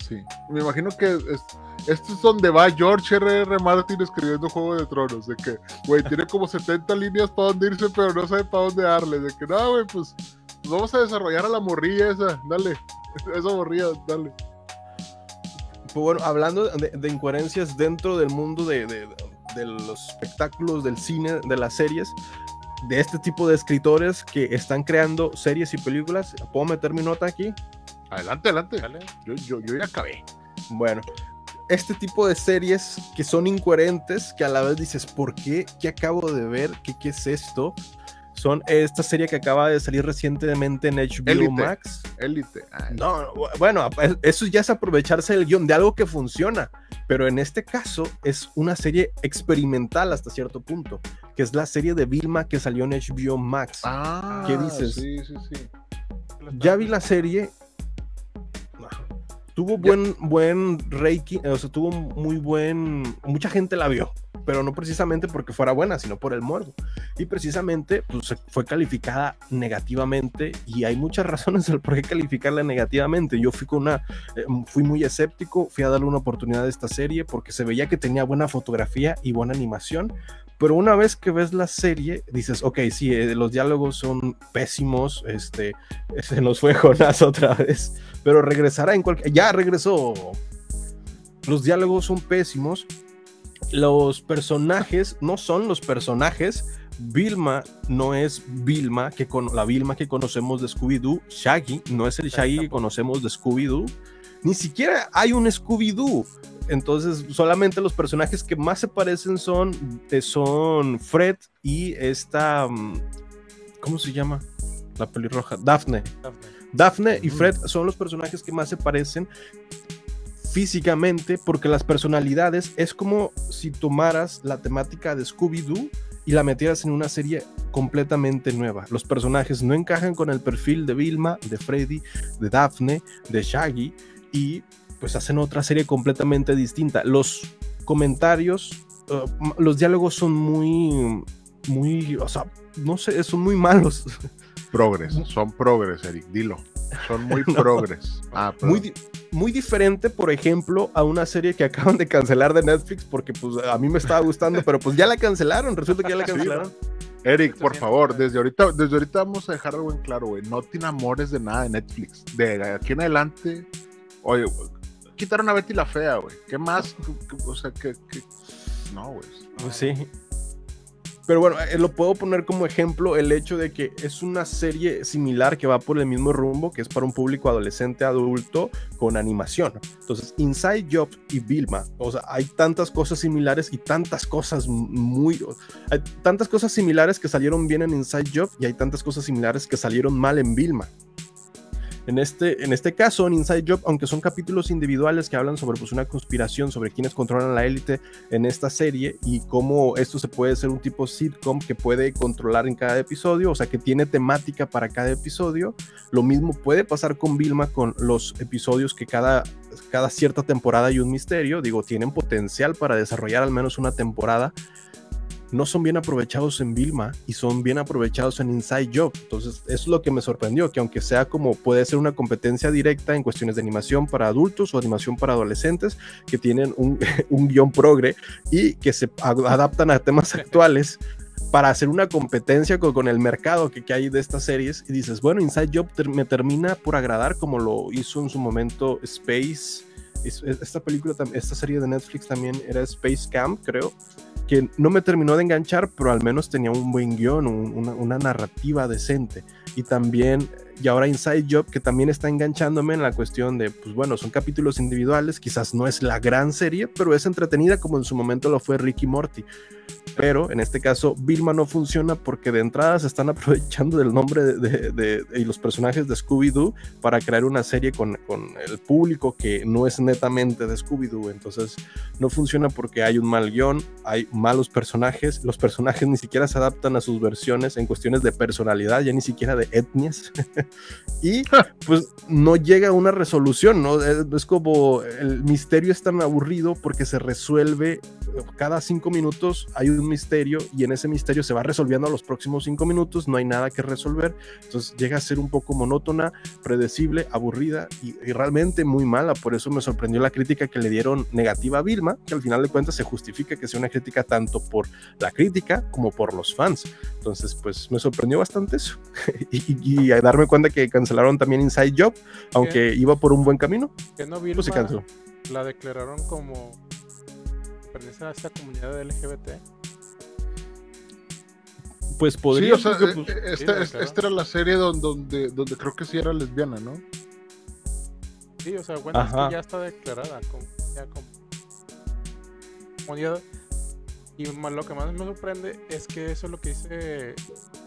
Sí, me imagino que es, esto es donde va George R.R. Martin escribiendo Juego de Tronos, de que, güey, tiene como 70 líneas para dónde irse, pero no sabe para dónde darle, de que, no, güey, pues vamos a desarrollar a la morrilla esa, dale, esa morrilla, dale. Pues bueno, hablando de, de incoherencias dentro del mundo de, de- de los espectáculos, del cine, de las series, de este tipo de escritores que están creando series y películas, ¿puedo meter mi nota aquí? Adelante, adelante, Dale. yo, yo, yo ya acabé. Bueno, este tipo de series que son incoherentes, que a la vez dices, ¿por qué? ¿Qué acabo de ver? ¿Qué, qué es esto? Son esta serie que acaba de salir recientemente en HBO. Max. Élite. Ay, No, no, bueno, es- eso ya es aprovecharse del guion de algo que funciona, pero en este caso es una serie experimental hasta cierto punto, que es la serie de Vilma que salió en HBO Max. Ah, ¿Qué dices? Sí, sí, sí. Ya vi la serie. Tuvo buen, buen ranking, o sea, tuvo muy buen. Mucha gente la vio, pero no precisamente porque fuera buena, sino por el morbo. Y precisamente pues, fue calificada negativamente, y hay muchas razones del por qué calificarla negativamente. Yo fui con una. eh, fui muy escéptico, fui a darle una oportunidad a esta serie porque se veía que tenía buena fotografía y buena animación. Pero una vez que ves la serie, dices, ok, sí, eh, los diálogos son pésimos, este, se nos fue Jonás otra vez, pero regresará en cualquier... Ya regresó. Los diálogos son pésimos. Los personajes no son los personajes. Vilma no es Vilma, que con la Vilma que conocemos de Scooby-Doo. Shaggy no es el Shaggy que conocemos de Scooby-Doo. Ni siquiera hay un Scooby-Doo. Entonces, solamente los personajes que más se parecen son, eh, son Fred y esta. mm, ¿Cómo se llama? La pelirroja. Daphne. Dafne. Daphne y Fred son los personajes que más se parecen físicamente porque las personalidades es como si tomaras la temática de Scooby-Doo y la metieras en una serie completamente nueva. Los personajes no encajan con el perfil de Vilma, de Freddy, de Daphne, de Shaggy y pues hacen otra serie completamente distinta. Los comentarios, uh, los diálogos son muy, muy, o sea, no sé, son muy malos. Progres, son progres, Eric, dilo. Son muy No. progres. Ah, Muy, muy diferente, por ejemplo, a una serie que acaban de cancelar de Netflix porque pues a mí me estaba gustando, pero pues ya la cancelaron, resulta que ya la Sí, cancelaron. Eric, por 800, favor, desde ahorita, desde ahorita vamos a dejar algo en claro, güey. No te enamores de nada de Netflix. De aquí en adelante, oye, güey, quitaron a Betty la fea, güey. ¿Qué más? ¿Qué- qué- O sea, que, no, güey. Pues sí. Pero bueno, eh, lo puedo poner como ejemplo el hecho de que es una serie similar que va por el mismo rumbo, que es para un público adolescente adulto con animación. Entonces, Inside Job y Vilma, o sea, hay tantas cosas similares y tantas cosas muy... Hay tantas cosas similares que salieron bien en Inside Job y hay tantas cosas similares que salieron mal en Vilma. En este, en este caso, en Inside Job, aunque son capítulos individuales que hablan sobre pues, una conspiración, sobre quienes controlan la élite en esta serie y cómo esto se puede ser un tipo sitcom que puede controlar en cada episodio, o sea, que tiene temática para cada episodio. Lo mismo puede pasar con Vilma con los episodios que cada, cada cierta temporada hay un misterio. Digo, tienen potencial para desarrollar al menos una temporada. No son bien aprovechados en Vilma y son bien aprovechados en Inside Job. Entonces, eso es lo que me sorprendió, que aunque sea como puede ser una competencia directa en cuestiones de animación para adultos o animación para adolescentes, que tienen un, un guion progre y que se ad- adaptan a temas actuales para hacer una competencia con, con el mercado que, que hay de estas series y dices, bueno, Inside Job ter- me termina por agradar como lo hizo en su momento Space, es- es- esta película, esta serie de Netflix también era Space Camp, creo, que no me terminó de enganchar, pero al menos tenía un buen guion, un- una, una narrativa decente. Y también, y ahora Inside Job, que también está enganchándome en la cuestión de, pues bueno, son capítulos individuales, quizás no es la gran serie, pero es entretenida como en su momento lo fue Ricky Morty. Pero en este caso, Vilma no funciona porque de entrada se están aprovechando del nombre de, de- de- de- y los personajes de Scooby-Doo para crear una serie con, con el público que no es netamente de Scooby-Doo. Entonces, no funciona porque hay un mal guion, hay malos personajes, los personajes ni siquiera se adaptan a sus versiones en cuestiones de personalidad, ya ni siquiera de etnias. y pues no llega a una resolución, ¿no? Es, es como el misterio es tan aburrido porque se resuelve cada cinco minutos hay un misterio y en ese misterio se va resolviendo a los próximos cinco minutos, no hay nada que resolver, entonces llega a ser un poco monótona, predecible, aburrida y, y realmente muy mala, por eso me sorprendió la crítica que le dieron negativa a Vilma, que al final de cuentas se justifica que sea una crítica tanto por la crítica como por los fans, entonces pues me sorprendió bastante eso. Y, a darme cuenta que cancelaron también Inside Job, aunque iba por un buen camino, Que no pues se Vilma canceló. la declararon como pertenece a esta comunidad LGBT. Pues Sí, podría, o sea, porque, pues, Sí, esta, claro. era la serie donde, donde, donde creo que sí era lesbiana, ¿no? Sí, o sea, bueno, es que ya está declarada como, ya como comunidad. Y lo que más me sorprende es que eso es lo que dice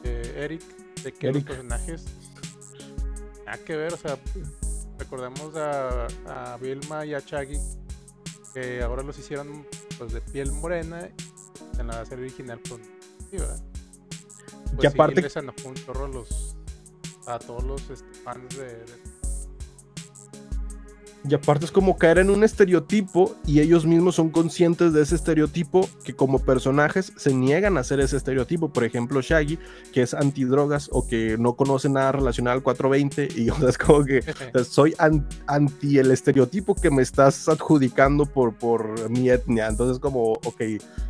eh, Eric, de que Eric. los personajes nada que ver, o sea, recordemos a, a Vilma y a Chaggy, que ahora los hicieron pues de piel morena en la serie original con sí, ¿verdad? Pues y aparte sí, les enojó un chorro a los a todos los este, fans de, de- Y aparte es como caer en un estereotipo y ellos mismos son conscientes de ese estereotipo que como personajes se niegan a hacer ese estereotipo. Por ejemplo, Shaggy, que es antidrogas o que no conoce nada relacionado al 420 y o sea, es como que o sea, soy an- anti el estereotipo que me estás adjudicando por, por mi etnia. Entonces como, ok,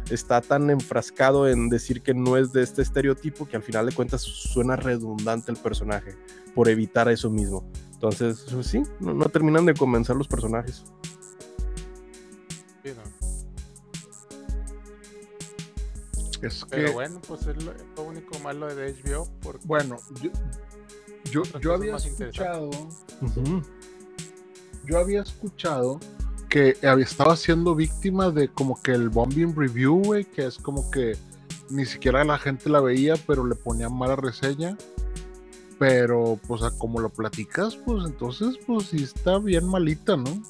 está tan enfrascado en decir que no es de este estereotipo que al final de cuentas suena redundante el personaje por evitar eso mismo. Entonces, pues sí, no, no terminan de convencer los personajes. sí, ¿no? Es que, Pero bueno, pues es lo, es lo único malo de HBO. Porque bueno, yo, yo, yo había escuchado, yo había escuchado que había- estaba siendo víctima de como que el bombing review, güey, que es como que ni siquiera la gente la veía, pero le ponían mala reseña. Pero, pues, como lo platicas, pues entonces, pues sí está bien malita, ¿no?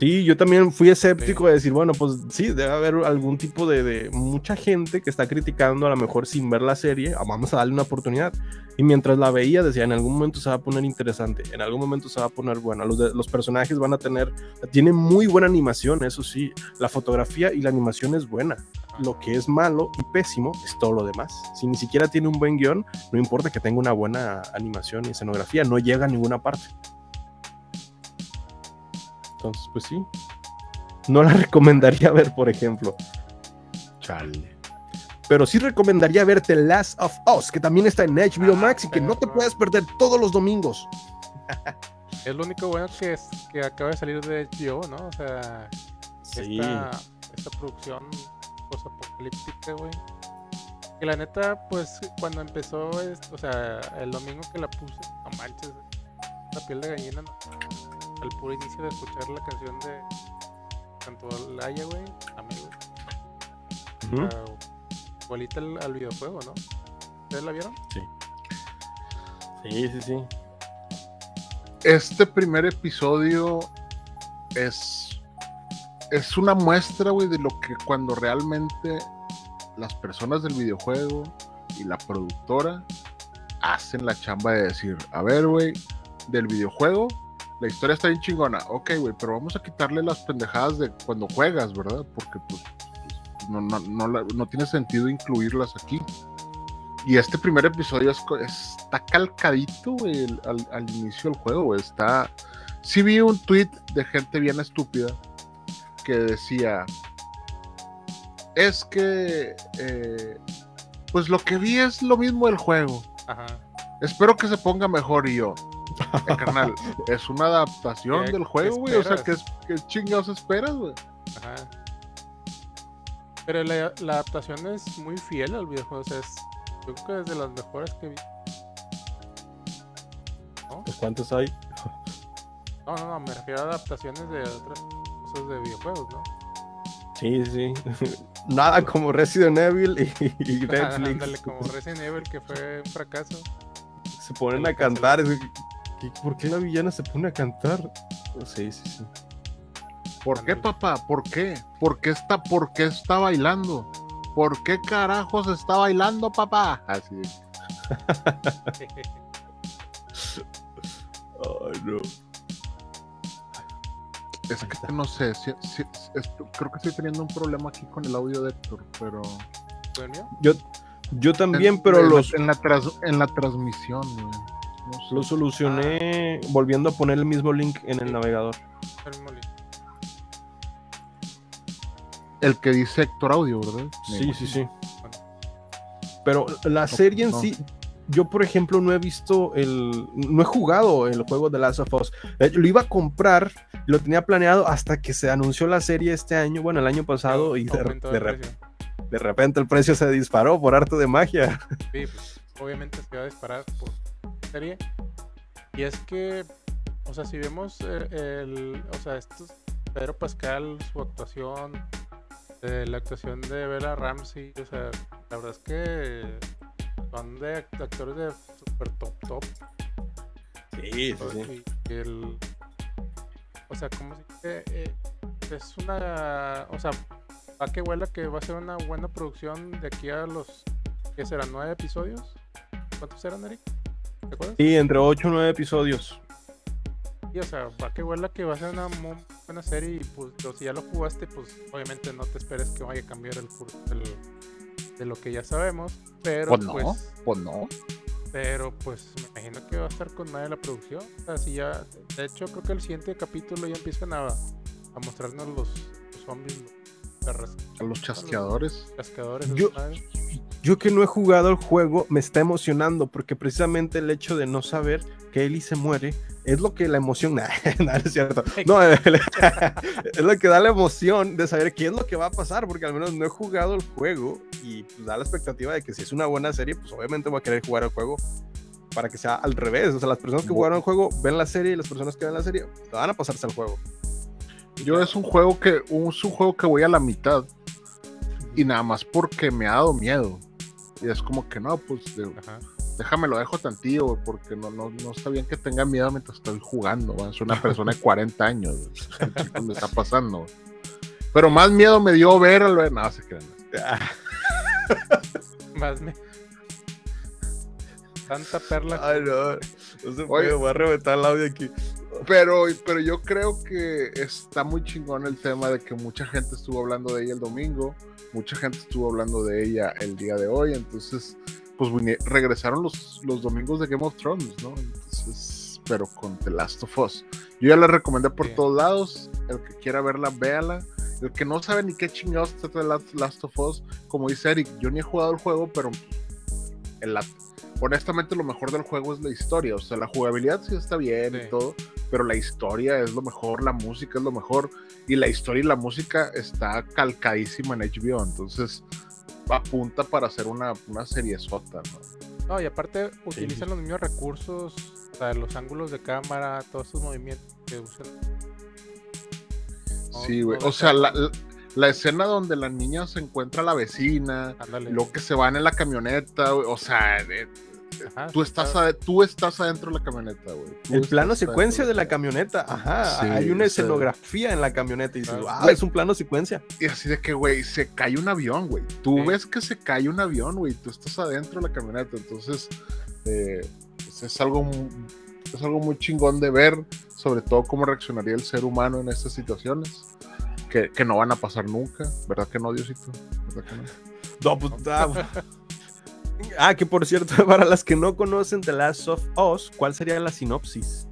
Sí, yo también fui escéptico de decir, bueno, pues sí, debe haber algún tipo de, de, mucha gente que está criticando a lo mejor sin ver la serie, ah, vamos a darle una oportunidad. Y mientras la veía decía, en algún momento se va a poner interesante, en algún momento se va a poner bueno, los, de, los personajes van a tener, tiene muy buena animación, eso sí, la fotografía y la animación es buena. Lo que es malo y pésimo es todo lo demás. Si ni siquiera tiene un buen guion, no importa que tenga una buena animación y escenografía, no llega a ninguna parte. Entonces, pues sí. No la recomendaría ver, por ejemplo. Chale. Pero sí recomendaría ver The Last of Us, que también está en HBO Max y que no te puedes perder todos los domingos. Es lo único bueno que, es, que acaba de salir de HBO, ¿no? O sea, sí. esta, esta producción post-apocalíptica, güey. Que la neta, pues cuando empezó, esto, o sea, el domingo que la puse, no manches, la piel de gallina, ¿no? al puro inicio de escuchar la canción de tanto Laia, güey, amigo. Uh -huh. igualita al, al, videojuego, ¿no? ¿Ustedes la vieron? Sí. Sí, sí, sí. Este primer episodio es es una muestra, güey, de lo que cuando realmente las personas del videojuego y la productora hacen la chamba de decir, a ver, güey, del videojuego la historia está bien chingona. Ok, güey, pero vamos a quitarle las pendejadas de cuando juegas, ¿verdad? Porque pues no, no, no, no tiene sentido incluirlas aquí. Y este primer episodio es, está calcadito, güey, al, inicio del juego. Está. Sí vi un tweet de gente bien estúpida que decía. Es que. Eh, pues lo que vi es lo mismo del juego. Ajá. Espero que se ponga mejor y yo. Eh, carnal, es una adaptación del juego, güey. O sea, ¿qué, qué chingados esperas, güey? Ajá. Pero la, la, adaptación es muy fiel al videojuego. O sea, es, yo creo que es de las mejores que vi. ¿No? Pues ¿cuántos hay? No, no, no, me refiero a adaptaciones de otras cosas de videojuegos, ¿no? Sí, sí. Nada como Resident Evil y, y Netflix. Ándale, como Resident Evil, que fue un fracaso. Se ponen a cantar. ¿Por qué la villana se pone a cantar? Sí, sí, sí. ¿Por qué, papá? ¿Por qué? ¿Por qué está, por qué está bailando? ¿Por qué carajos está bailando, papá? Así. Ay, no. Es que no sé, si, si, es, creo que estoy teniendo un problema aquí con el audio de Héctor, pero. Yo, yo también, en, pero en los. La, en, la tras, en la transmisión. No sé. Lo solucioné ah. volviendo a poner el mismo link en el sí. navegador. El mismo link. El que dice Héctor Audio, ¿verdad? Sí, sí, sí. Pero la no, serie en no. sí, yo por ejemplo no he visto el, no he jugado el juego de Last of Us. Lo iba a comprar, lo tenía planeado hasta que se anunció la serie este año, bueno, el año pasado, y de, de, de, repente el precio se disparó por arte de magia. Sí, pues, obviamente se va a disparar por serie. Y es que, o sea, si vemos el, el o sea, estos, Pedro Pascal, su actuación, eh, la actuación de Bella Ramsey, o sea, la verdad es que son de actores de super top top. Sí, sí. Y el, o sea, como si eh, es una, o sea, va que huela que va a ser una buena producción de aquí a los, ¿qué serán? ¿Nueve episodios? ¿Cuántos serán, Eric? ¿Te acuerdas? Sí, entre ocho o nueve episodios. Sí, o sea, va que huela que va a ser una muy buena serie y pues si ya lo jugaste, pues obviamente no te esperes que vaya a cambiar el curso del, de lo que ya sabemos, pero pues no, pues, pues no. Pero pues me imagino que va a estar con de la producción. O sea, si ya, de hecho creo que el siguiente capítulo ya empiezan a, a mostrarnos los, los zombies. Los, a los chasqueadores. Los chasqueadores yo, yo que no he jugado el juego me está emocionando porque precisamente el hecho de no saber que Ellie se muere es lo que la emoción, nah, nah, es cierto, no, es lo que da la emoción de saber qué es lo que va a pasar, porque al menos no he jugado el juego y pues, da la expectativa de que si es una buena serie, pues obviamente voy a querer jugar el juego para que sea al revés, o sea, las personas que jugaron el juego ven la serie y las personas que ven la serie van a pasarse al juego. Yo es un juego que, es un juego que voy a la mitad y nada más porque me ha dado miedo. Y es como que no, pues de, déjame lo dejo tantillo, güey, porque no, no, no está bien que tenga miedo mientras estoy jugando, güey. Es una persona de 40 años. ¿Qué me está pasando, güey? Pero más miedo me dio ver al ver. No, se crean. Más me. Tanta perla. Ay, no. No se Oye. puede, voy a reventar el audio aquí. Pero, pero yo creo que está muy chingón el tema de que mucha gente estuvo hablando de ella el domingo, mucha gente estuvo hablando de ella el día de hoy, entonces, pues regresaron los, los domingos de Game of Thrones, ¿no? Entonces, pero con The Last of Us. Yo ya la recomendé por todos lados, el que quiera verla, véala. El que no sabe ni qué chingados trata de Last, Last of Us, como dice Eric, yo ni he jugado el juego, pero el, honestamente lo mejor del juego es la historia, o sea, la jugabilidad sí está bien Sí. y todo, pero la historia es lo mejor, la música es lo mejor, y la historia y la música está calcadísima en HBO, entonces apunta para hacer una, una serie sota, ¿no? No, y aparte utilizan los mismos recursos, o sea, los ángulos de cámara, todos esos movimientos que usan. No, Sí, güey, no o sea, la- la escena donde la niña se encuentra a la vecina, Ándale. lo que se van en la camioneta, güey, o sea, Ajá, tú, estás tú estás adentro de la camioneta, güey. Tú El plano secuencia de la camioneta, ajá. Sí, hay una escenografía en la camioneta y dices, ah, es un plano secuencia. Y así de que, güey, se cae un avión, güey. Tú Sí. ves que se cae un avión, güey. Tú estás adentro de la camioneta. Entonces, eh, pues es, algo, es algo muy chingón de ver, sobre todo cómo reaccionaría el ser humano en estas situaciones. Que, que no van a pasar nunca, ¿verdad que no, Diosito? ¿Verdad que no? No, pues, ah, bueno. Ah, que por cierto, para las que no conocen The Last of Us, ¿cuál sería la sinopsis?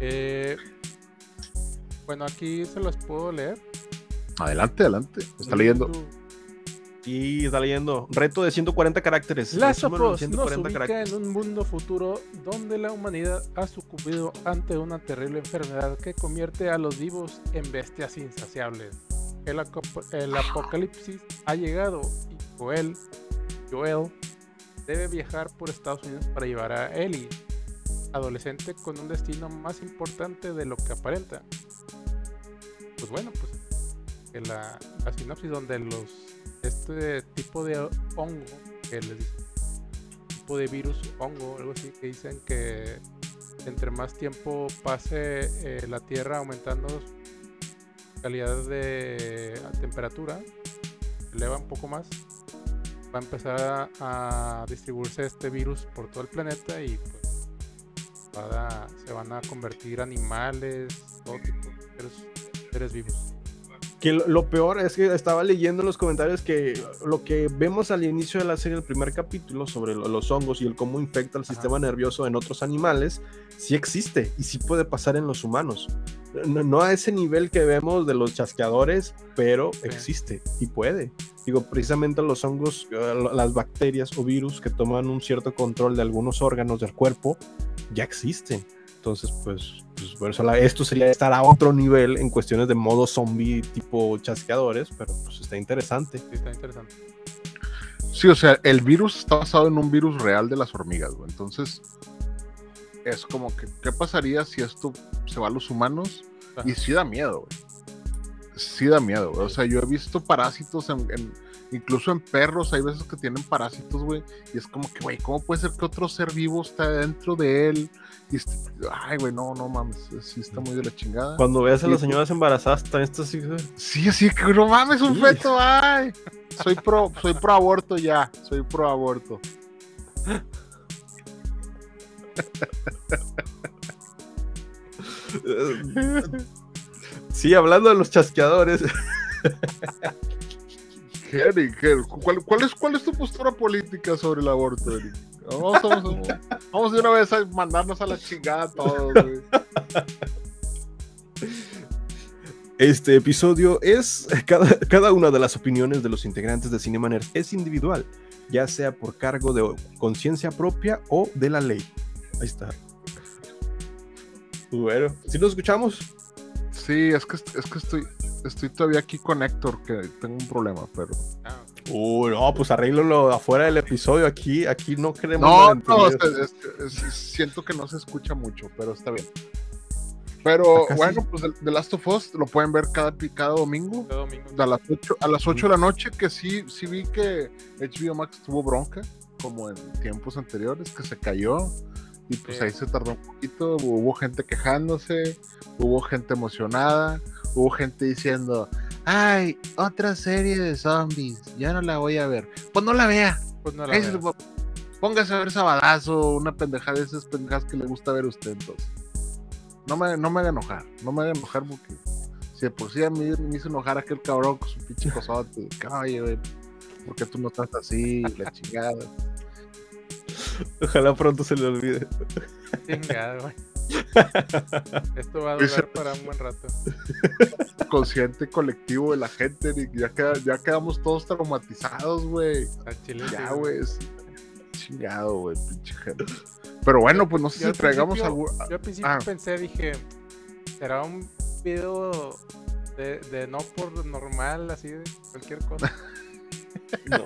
Eh, bueno, aquí se los puedo leer. Adelante, adelante. Está leyendo. Sí, está leyendo. Reto de 140 caracteres. Us nos 140 ubica en un mundo futuro donde la humanidad ha sucumbido ante una terrible enfermedad que convierte a los vivos en bestias insaciables. El, apocalipsis ha llegado y Joel, Joel debe viajar por Estados Unidos para llevar a Ellie, adolescente con un destino más importante de lo que aparenta. Pues bueno, pues la sinopsis donde los este tipo de hongo que les tipo de virus hongo algo así que dicen que entre más tiempo pase eh, la tierra aumentando calidad de temperatura eleva un poco más va a empezar a, distribuirse este virus por todo el planeta y pues se van a convertir animales todo tipo seres vivos Que lo, peor es que estaba leyendo en los comentarios que lo que vemos al inicio de la serie, el primer capítulo sobre lo- los hongos y el cómo infecta el Ajá. sistema nervioso en otros animales, sí existe y sí puede pasar en los humanos. No, no a ese nivel que vemos de los chasqueadores, pero existe y puede. Digo, precisamente los hongos, eh, las bacterias o virus que toman un cierto control de algunos órganos del cuerpo, ya existen. Entonces, pues, pues, por eso la- esto sería estar a otro nivel en cuestiones de modo zombie tipo chasqueadores, pero pues está interesante. sí está interesante Sí, o sea, el virus está basado en un virus real de las hormigas, güey. Entonces, es como que, ¿qué pasaría si esto se va a los humanos? Ajá. Y sí da miedo, güey. Sí da miedo, güey. O sea, yo he visto parásitos en, en- incluso en perros, hay veces que tienen parásitos, güey. Y es como que, güey, ¿cómo puede ser que otro ser vivo está dentro de él? Este- ay, güey, no, no mames, sí está muy de la chingada. Cuando veas a Sí, las señoras embarazadas, también estás así. Sí, así que no mames, un Sí. feto, ay. Soy pro, soy pro aborto ya, soy pro aborto. Sí, hablando de los chasqueadores, ¿cuál, cuál es, ¿cuál es tu postura política sobre el aborto, Eric? Vamos, vamos, vamos, vamos de una vez a mandarnos a la chingada todos, güey. este episodio es cada, cada una de las opiniones de los integrantes de Cinema Nerds es individual, ya sea por cargo de conciencia propia o de la ley. Ahí está. Bueno, si nos escuchamos. Sí, es que, es que estoy, estoy todavía aquí con Héctor, que tengo un problema, pero... Ah, Uy, no, pues arréglalo afuera del episodio. Aquí, aquí no queremos. No, no, es- es- es- siento que no se escucha mucho, pero está bien. Pero Acá sí. bueno, pues el- The Last of Us lo pueden ver cada, cada domingo. este domingo a las 8, a las 8 de la noche, que sí, sí vi que HBO Max tuvo bronca. como en tiempos anteriores, que se cayó. Y pues Sí. ahí se tardó un poquito. Hubo gente quejándose, hubo gente emocionada, hubo gente diciendo, ay, otra serie de zombies, ya no la voy a ver. Pues no la vea. Pues no la po- Póngase a ver Sabadazo, una pendejada de esas pendejadas que le gusta ver a usted entonces. No me, no me haga enojar, no me haga enojar porque si de por sí a mí me hizo enojar aquel cabrón con su pinche cosote, que, oye, güey, ¿por qué tú no estás así? La chingada. Ojalá pronto se le olvide. Chingado, güey. Esto va a Ese- durar para un buen rato. Consciente colectivo de la gente, Nick, ya, queda- ya quedamos todos traumatizados, güey. Ya, güey, es chingado, güey, pinche gente. Pero bueno, pues no sé Yo si traigamos algún... Yo al principio Ah. pensé, dije, será un video de, de no por normal, así de cualquier cosa. No.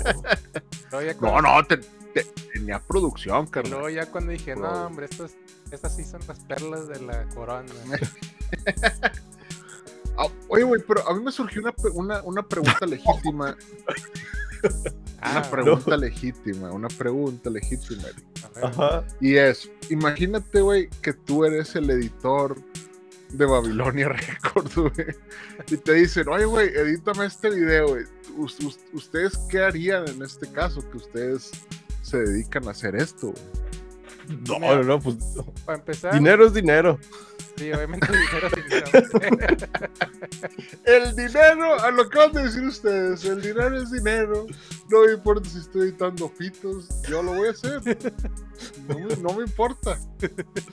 No, no, te- te- tenía producción, y carnal. luego ya cuando dije, no, hombre, estas, estas sí son las perlas de la corona. Ah, oye, güey, pero a mí me surgió una, una, una pregunta legítima. Ah, una pregunta legítima, una pregunta legítima. Ajá. Y es, imagínate, güey, que tú eres el editor de Babilonia Records, güey. Y te dicen, oye, güey, edítame este video, güey. Us- us- ¿Ustedes qué harían en este caso? Que ustedes se dedican a hacer esto, güey. No, no, no, pues Para empezar, dinero es dinero. sí, obviamente dinero, dinero. El dinero, a lo que acaban de decir ustedes, el dinero es dinero. No me importa si estoy editando fitos, yo lo voy a hacer. No me, no me importa.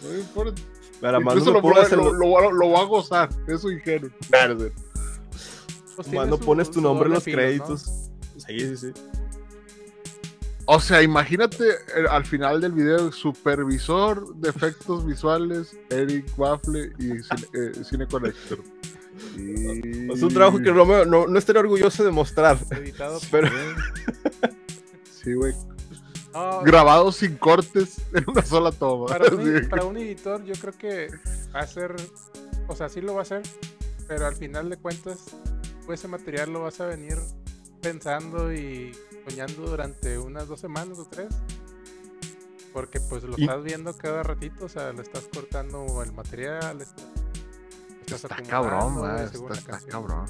No me importa. Para Incluso no lo, pones, lo, el- lo- lo va a gozar, eso dijeron. Verde. Pues no pones tu nombre en los créditos. Sí, sí, sí. O sea, imagínate eh, al final del video, supervisor de efectos visuales, Eric Waffle y Cine, eh, Cine Connector. Y- Es un trabajo que no, me- no, no estaría orgulloso de mostrar. Editado Pero Sí, güey. No, Grabado sin cortes en una sola toma. para, un, Sí. para un editor yo creo que va a ser, o sea, sí lo va a hacer, pero al final de cuentas, pues ese material lo vas a venir pensando y soñando durante unas dos semanas o tres. Porque pues lo Y- estás viendo cada ratito, o sea, le estás cortando el material, estás, estás Está cabrón, güey, ma, según está, cabrón.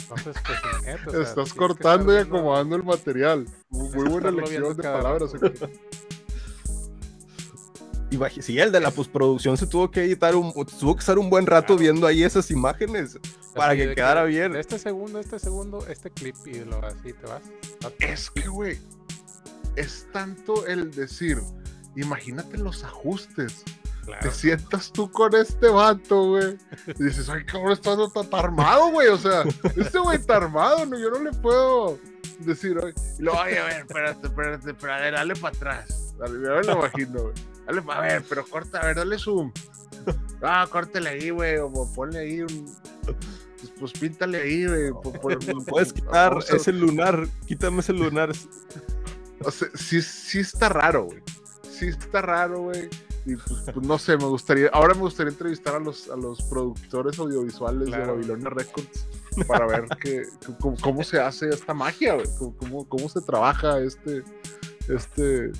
Entonces, pues, neta, o sea, Estás cortando y viendo- acomodando el material. Muy, buena elección de palabras. Sí, el de la postproducción se tuvo que editar un, tuvo que estar un buen rato Claro. viendo ahí esas imágenes para Así que quedara bien. Este segundo, este segundo, este clip y lo así te vas. Es que, güey, es tanto el decir, imagínate los ajustes. Claro. Te sientas tú con este vato, güey. Y dices, ay, cabrón, estás está, está armado, güey. O sea, este güey está armado, no, yo no le puedo decir, oye, y luego, oye, a ver, espérate, espérate, espérate, dale para atrás. Dale, me lo imagino, güey. Dale, a ver, pero corta, a ver, dale zoom. Ah, córtale ahí, güey, o ponle ahí un. Pues, pues píntale ahí, güey. por- Puedes quitar vamos a- ese lunar, quítame ese lunar. O sea, sí, sí está raro, güey. Sí está raro, güey. Y pues, pues, no sé, me gustaría. Ahora me gustaría entrevistar a los, a los productores audiovisuales de. Babilonia Records para ver que, cómo, cómo se hace esta magia, güey. Cómo, cómo, cómo se trabaja este. Este.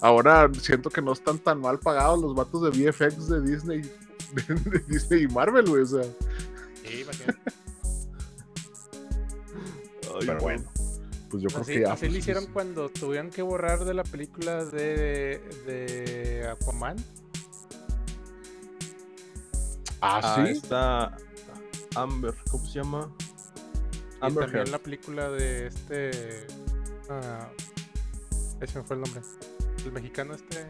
Ahora siento que no están tan mal pagados los vatos de VFX de Disney. De, Disney y Marvel, güey. O sea, Sí, imagínate. Ay, pero no. bueno. Pues yo creo Así, que ya. así pues, lo hicieron es- cuando tuvieron que borrar de la película de, de Aquaman. Ah, Ah, sí. está Amber, ¿cómo se llama? Y Amber también Heard. la película de este. Ah, ese me fue el nombre. El mexicano este.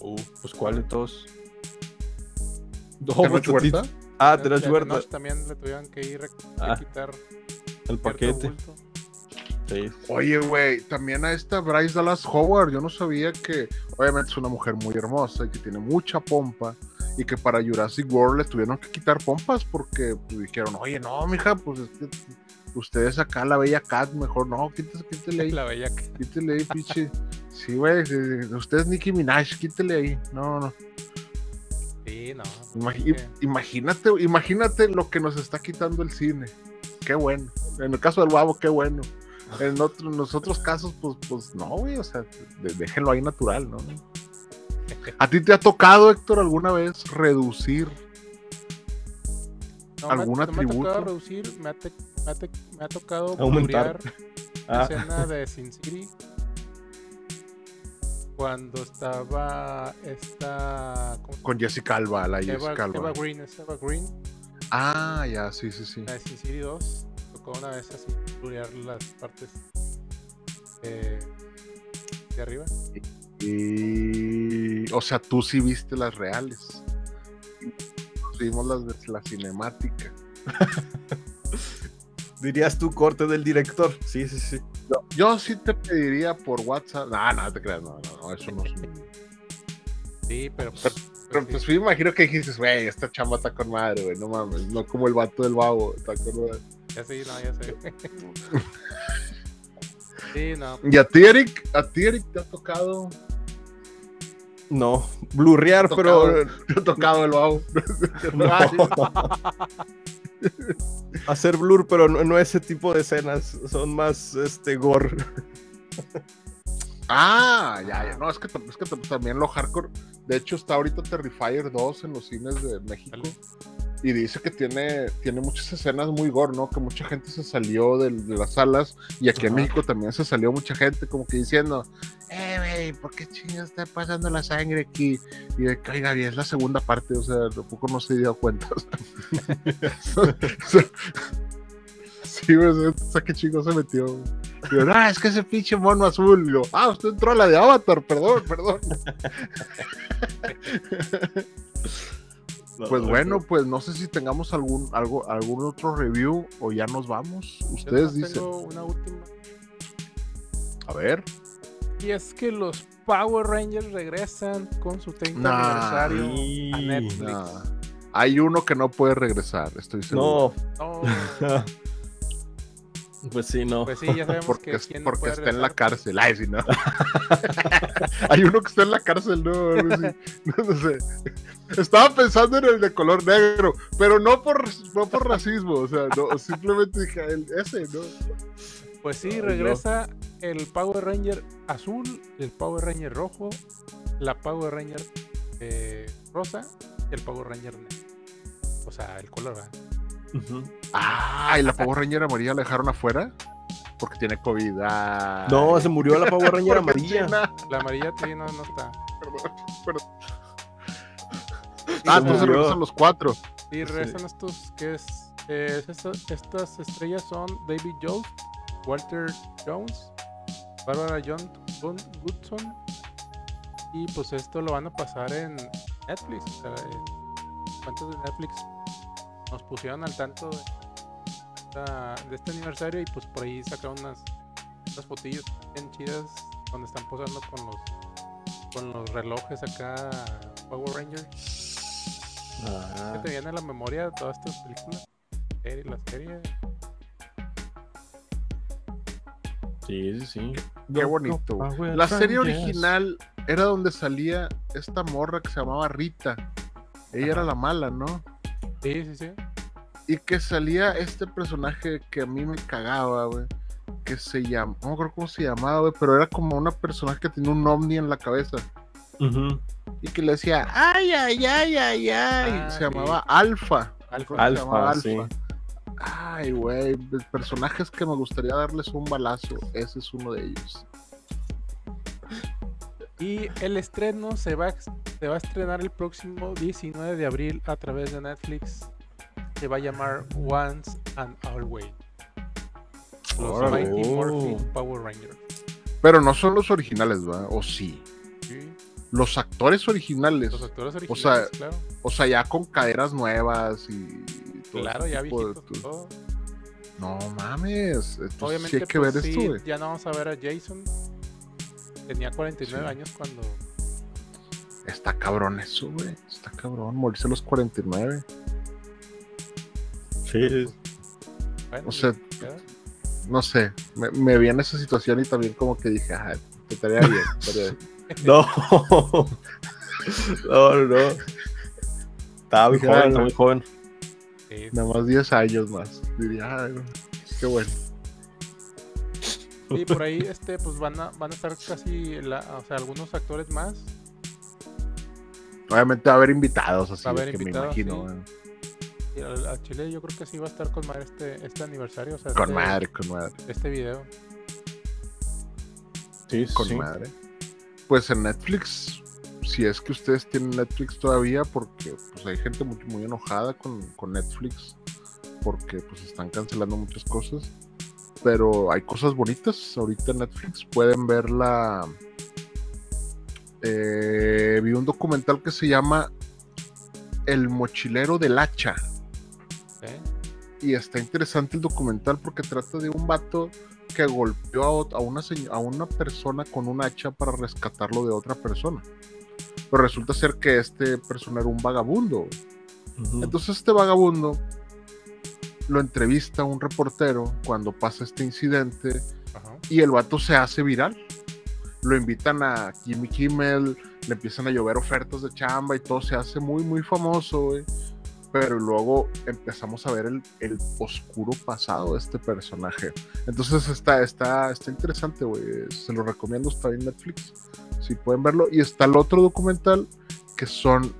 Uh, pues ¿cuál de todos? No, ¿Tenoch Huerta? Ah, de- Tenoch Huerta, también le tuvieron que ir a Ah, quitar el paquete. Sí. Oye, güey, también a esta Bryce Dallas Howard, yo no sabía que, obviamente es una mujer muy hermosa y que tiene mucha pompa y que para Jurassic World le tuvieron que quitar pompas porque pues, dijeron, oye, no, mija, pues es que ustedes acá la bella cat, mejor no, quítese, quítele ahí, La bella que- quítele ahí, pinche. Sí, güey, usted es Nicki Minaj, quítele ahí. No, no. Sí, no. Imagínate, imagínate lo que nos está quitando el cine. Qué bueno. En el caso del babo, qué bueno. en, otro- en los otros casos, pues, pues no, güey, o sea, déjenlo ahí natural, ¿no? ¿A ti te ha tocado, Héctor, alguna vez reducir? No, me ¿Algún no me ha atributo? tocado reducir, me ha, te- me ha te- me ha tocado Aumentar. blurear Ah. escena de Sin City cuando estaba esta ¿cómo se Con Jessica Alba, la? Eva, Jessica Alba. Eva Green, es Eva Green, Ah, ya, sí, sí, sí. la de Sin City 2, tocó una vez así blurear las partes eh, de arriba. Y. O sea, tú sí viste las reales. Vimos las de la cinemática. Dirías tu corte del director. Sí, sí, sí. Yo sí te pediría por WhatsApp. No, no te creas, no, no, no, eso no es. Sí, pero Pero, pues, pero, sí. pues me imagino que dijiste, güey, esta chamba está con madre, güey, no mames, no como el vato del babo, está con madre. Ya sé, no, ya sé. sí, no. Y a ti, Eric, a ti, Eric, te ha tocado, No, blurrear, Tocado. pero ha tocado el babo. no. Hacer blur, pero no, no ese tipo de escenas. Son más este gore. Ah, ya, ya, no, es que, es que también lo hardcore, de hecho está ahorita Terrifier 2 en los cines de México. Y dice que tiene, tiene muchas escenas muy gore, ¿no? Que mucha gente se salió de, las salas. Y aquí en. México también se salió mucha gente como que diciendo, eh, güey, ¿por qué chingados está pasando la sangre aquí? Y de que, oiga, es la segunda parte, o sea, tampoco no se dio cuenta. o sea. sí, güey, o sea, qué chingo se metió. Y yo, no, es que ese pinche mono azul. Y yo, ah, usted entró a la de Avatar, perdón, perdón. Pues bueno, pues no sé si tengamos algún algo algún otro review o ya nos vamos. Ustedes dicen. Tengo una última. A ver. Y es que los Power Rangers regresan con su 30 Nah, aniversario y- a Netflix. Nah. Hay uno que no puede regresar, estoy seguro. No, No, pues sí, no. pues sí, ya sabemos porque que quién porque está en la regresar. cárcel. Ay, sí, no. Hay uno que está en la cárcel, no, no, sé, no, no sé. Estaba pensando en el de color negro, pero no por, no por racismo, o sea, no, simplemente dije, el- ese, ¿no? Pues sí, no. regresa el Power Ranger azul, el Power Ranger rojo, la Power Ranger eh, rosa y el Power Ranger negro. O sea, el color, ¿verdad? Ujú. Ah, y la Power Ranger amarilla la dejaron afuera porque tiene COVID. No, se murió la Power Ranger amarilla. China- La amarilla sí, no, no está. Perdón, perdón. Ah, entonces regresan los cuatro. Y regresan estos que es, eh, estas estrellas son David Jones, Walter Jones, Barbara John Goodson y pues esto lo van a pasar en Netflix. O sea, en cuentas de Netflix nos pusieron al tanto de, esta- de este aniversario y pues por ahí sacaron unas, unas fotillos bien chidas donde están posando con los con los relojes acá Power Rangers. Ah, que te viene a la memoria todas estas películas? La serie. sí, sí, sí. Qué bonito. güey. La serie original era donde salía esta morra que se llamaba Rita. Ella era la mala, ¿no? Sí, sí, sí. Y que salía este personaje que a mí me cagaba, güey. Que se llama, no me acuerdo cómo se llamaba, güey, pero era como una personaje que tenía un ovni en la cabeza. Y que le decía, ay, ay, ay, ay, ay. Ah, se sí. llamaba Alfa. Alfa. Llamaba Alfa, sí. Ay, güey, personajes que me gustaría darles un balazo. Ese es uno de ellos. Y el estreno se va, se va a estrenar el próximo 19 de abril a través de Netflix. Se va a llamar Once and Always. Los. Mighty Oh. Morphin Power Rangers. Pero no son los originales, ¿verdad? O sí. Sí, Los actores originales. Los actores O originales, sea, claro. O sea, ya con caderas nuevas y. todo Claro, ya tipo de- viejitos. todo. No mames. Sí Obviamente, hay que pues, ver sí, esto, ya no vamos a ver a Jason. Tenía 49 Sí. años cuando Está cabrón eso, güey. Está cabrón. Morirse a los 49. Sí, Bueno, O sea. No sé. Me, me vi en esa situación y también como que dije, ah, te estaría bien. estaría bien". No. No, no. Estaba muy joven, ah, está no. muy joven. Sí, Nada más 10 años más. Diría, ay, qué bueno. Sí, por ahí este, pues van a, van a estar casi la- o sea, algunos actores más. Obviamente va a haber invitados, así Va a haber que invitados, me imagino. sí. a, Chile yo creo que sí va a estar con madre este, este aniversario. O sea, Con este, madre, con madre, Este video. Sí, con sí. madre. Pues en Netflix, si es que ustedes tienen Netflix todavía, porque pues hay gente muy, muy enojada con, con Netflix, porque pues están cancelando muchas cosas. Pero hay cosas bonitas. Ahorita en Netflix pueden ver la. eh, vi un documental que se llama El mochilero del hacha. ¿eh? Y está interesante el documental porque trata de un vato que golpeó a, una, a una persona con un hacha para rescatarlo de otra persona. Pero resulta ser que este persona era un vagabundo. Entonces este vagabundo lo entrevista un reportero cuando pasa este incidente Ajá. y el vato se hace viral. Lo invitan a Jimmy Kimmel, le empiezan a llover ofertas de chamba y todo se hace muy, muy famoso, güey. Pero luego empezamos a ver el, el oscuro pasado de este personaje. Entonces está, está, está interesante, güey. Se lo recomiendo, está en Netflix. Si pueden verlo. Y está el otro documental que son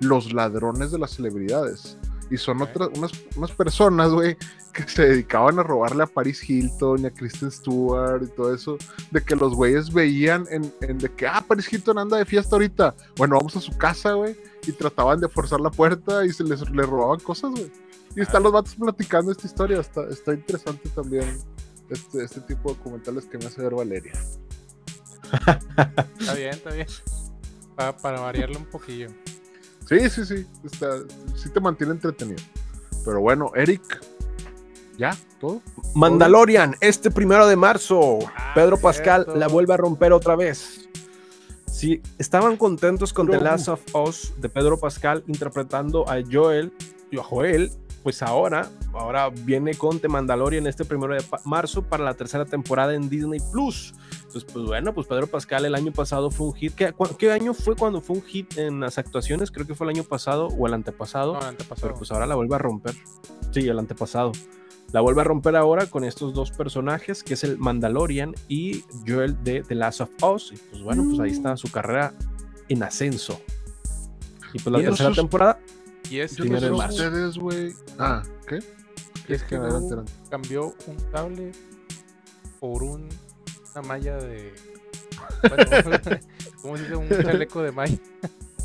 los ladrones de las celebridades. Y son otras, unas, unas personas, güey, que se dedicaban a robarle a Paris Hilton y a Kristen Stewart y todo eso. De que los güeyes veían en, en de que, ah, Paris Hilton anda de fiesta ahorita. Bueno, vamos a su casa, güey. Y trataban de forzar la puerta y se les le robaban cosas, güey. Y están los vatos platicando esta historia. Está, está interesante también este, este tipo de documentales que me hace ver Valeria. Está bien, está bien. Pa- para variarlo un poquillo. Sí, sí, sí. Está, sí te mantiene entretenido. Pero bueno, Eric, ¿ya? ¿Todo? Mandalorian, este primero de marzo. Ah, Pedro Pascal cierto. la vuelve a romper otra vez. Sí, estaban contentos con The. Last of Us de Pedro Pascal interpretando a Joel y a Joel. Pues ahora, ahora viene con The Mandalorian este primero de marzo para la tercera temporada en Disney Plus. Entonces, pues bueno, pues Pedro Pascal el año pasado fue un hit. ¿Qué, qué año fue cuando fue un hit en las actuaciones? Creo que fue el año pasado o el antepasado. No, el antepasado. Pero pues ahora la vuelve a romper. Sí, el antepasado. La vuelve a romper ahora con estos dos personajes, que es el Mandalorian y Joel de The Last of Us. Y pues bueno, pues ahí está su carrera en ascenso. Y pues la Y tercera esos- temporada, y es que ustedes, güey. Ah, ¿qué? Y es que cambió un tablet por un, una malla de. Bueno, ¿cómo se dice? Un chaleco de malla.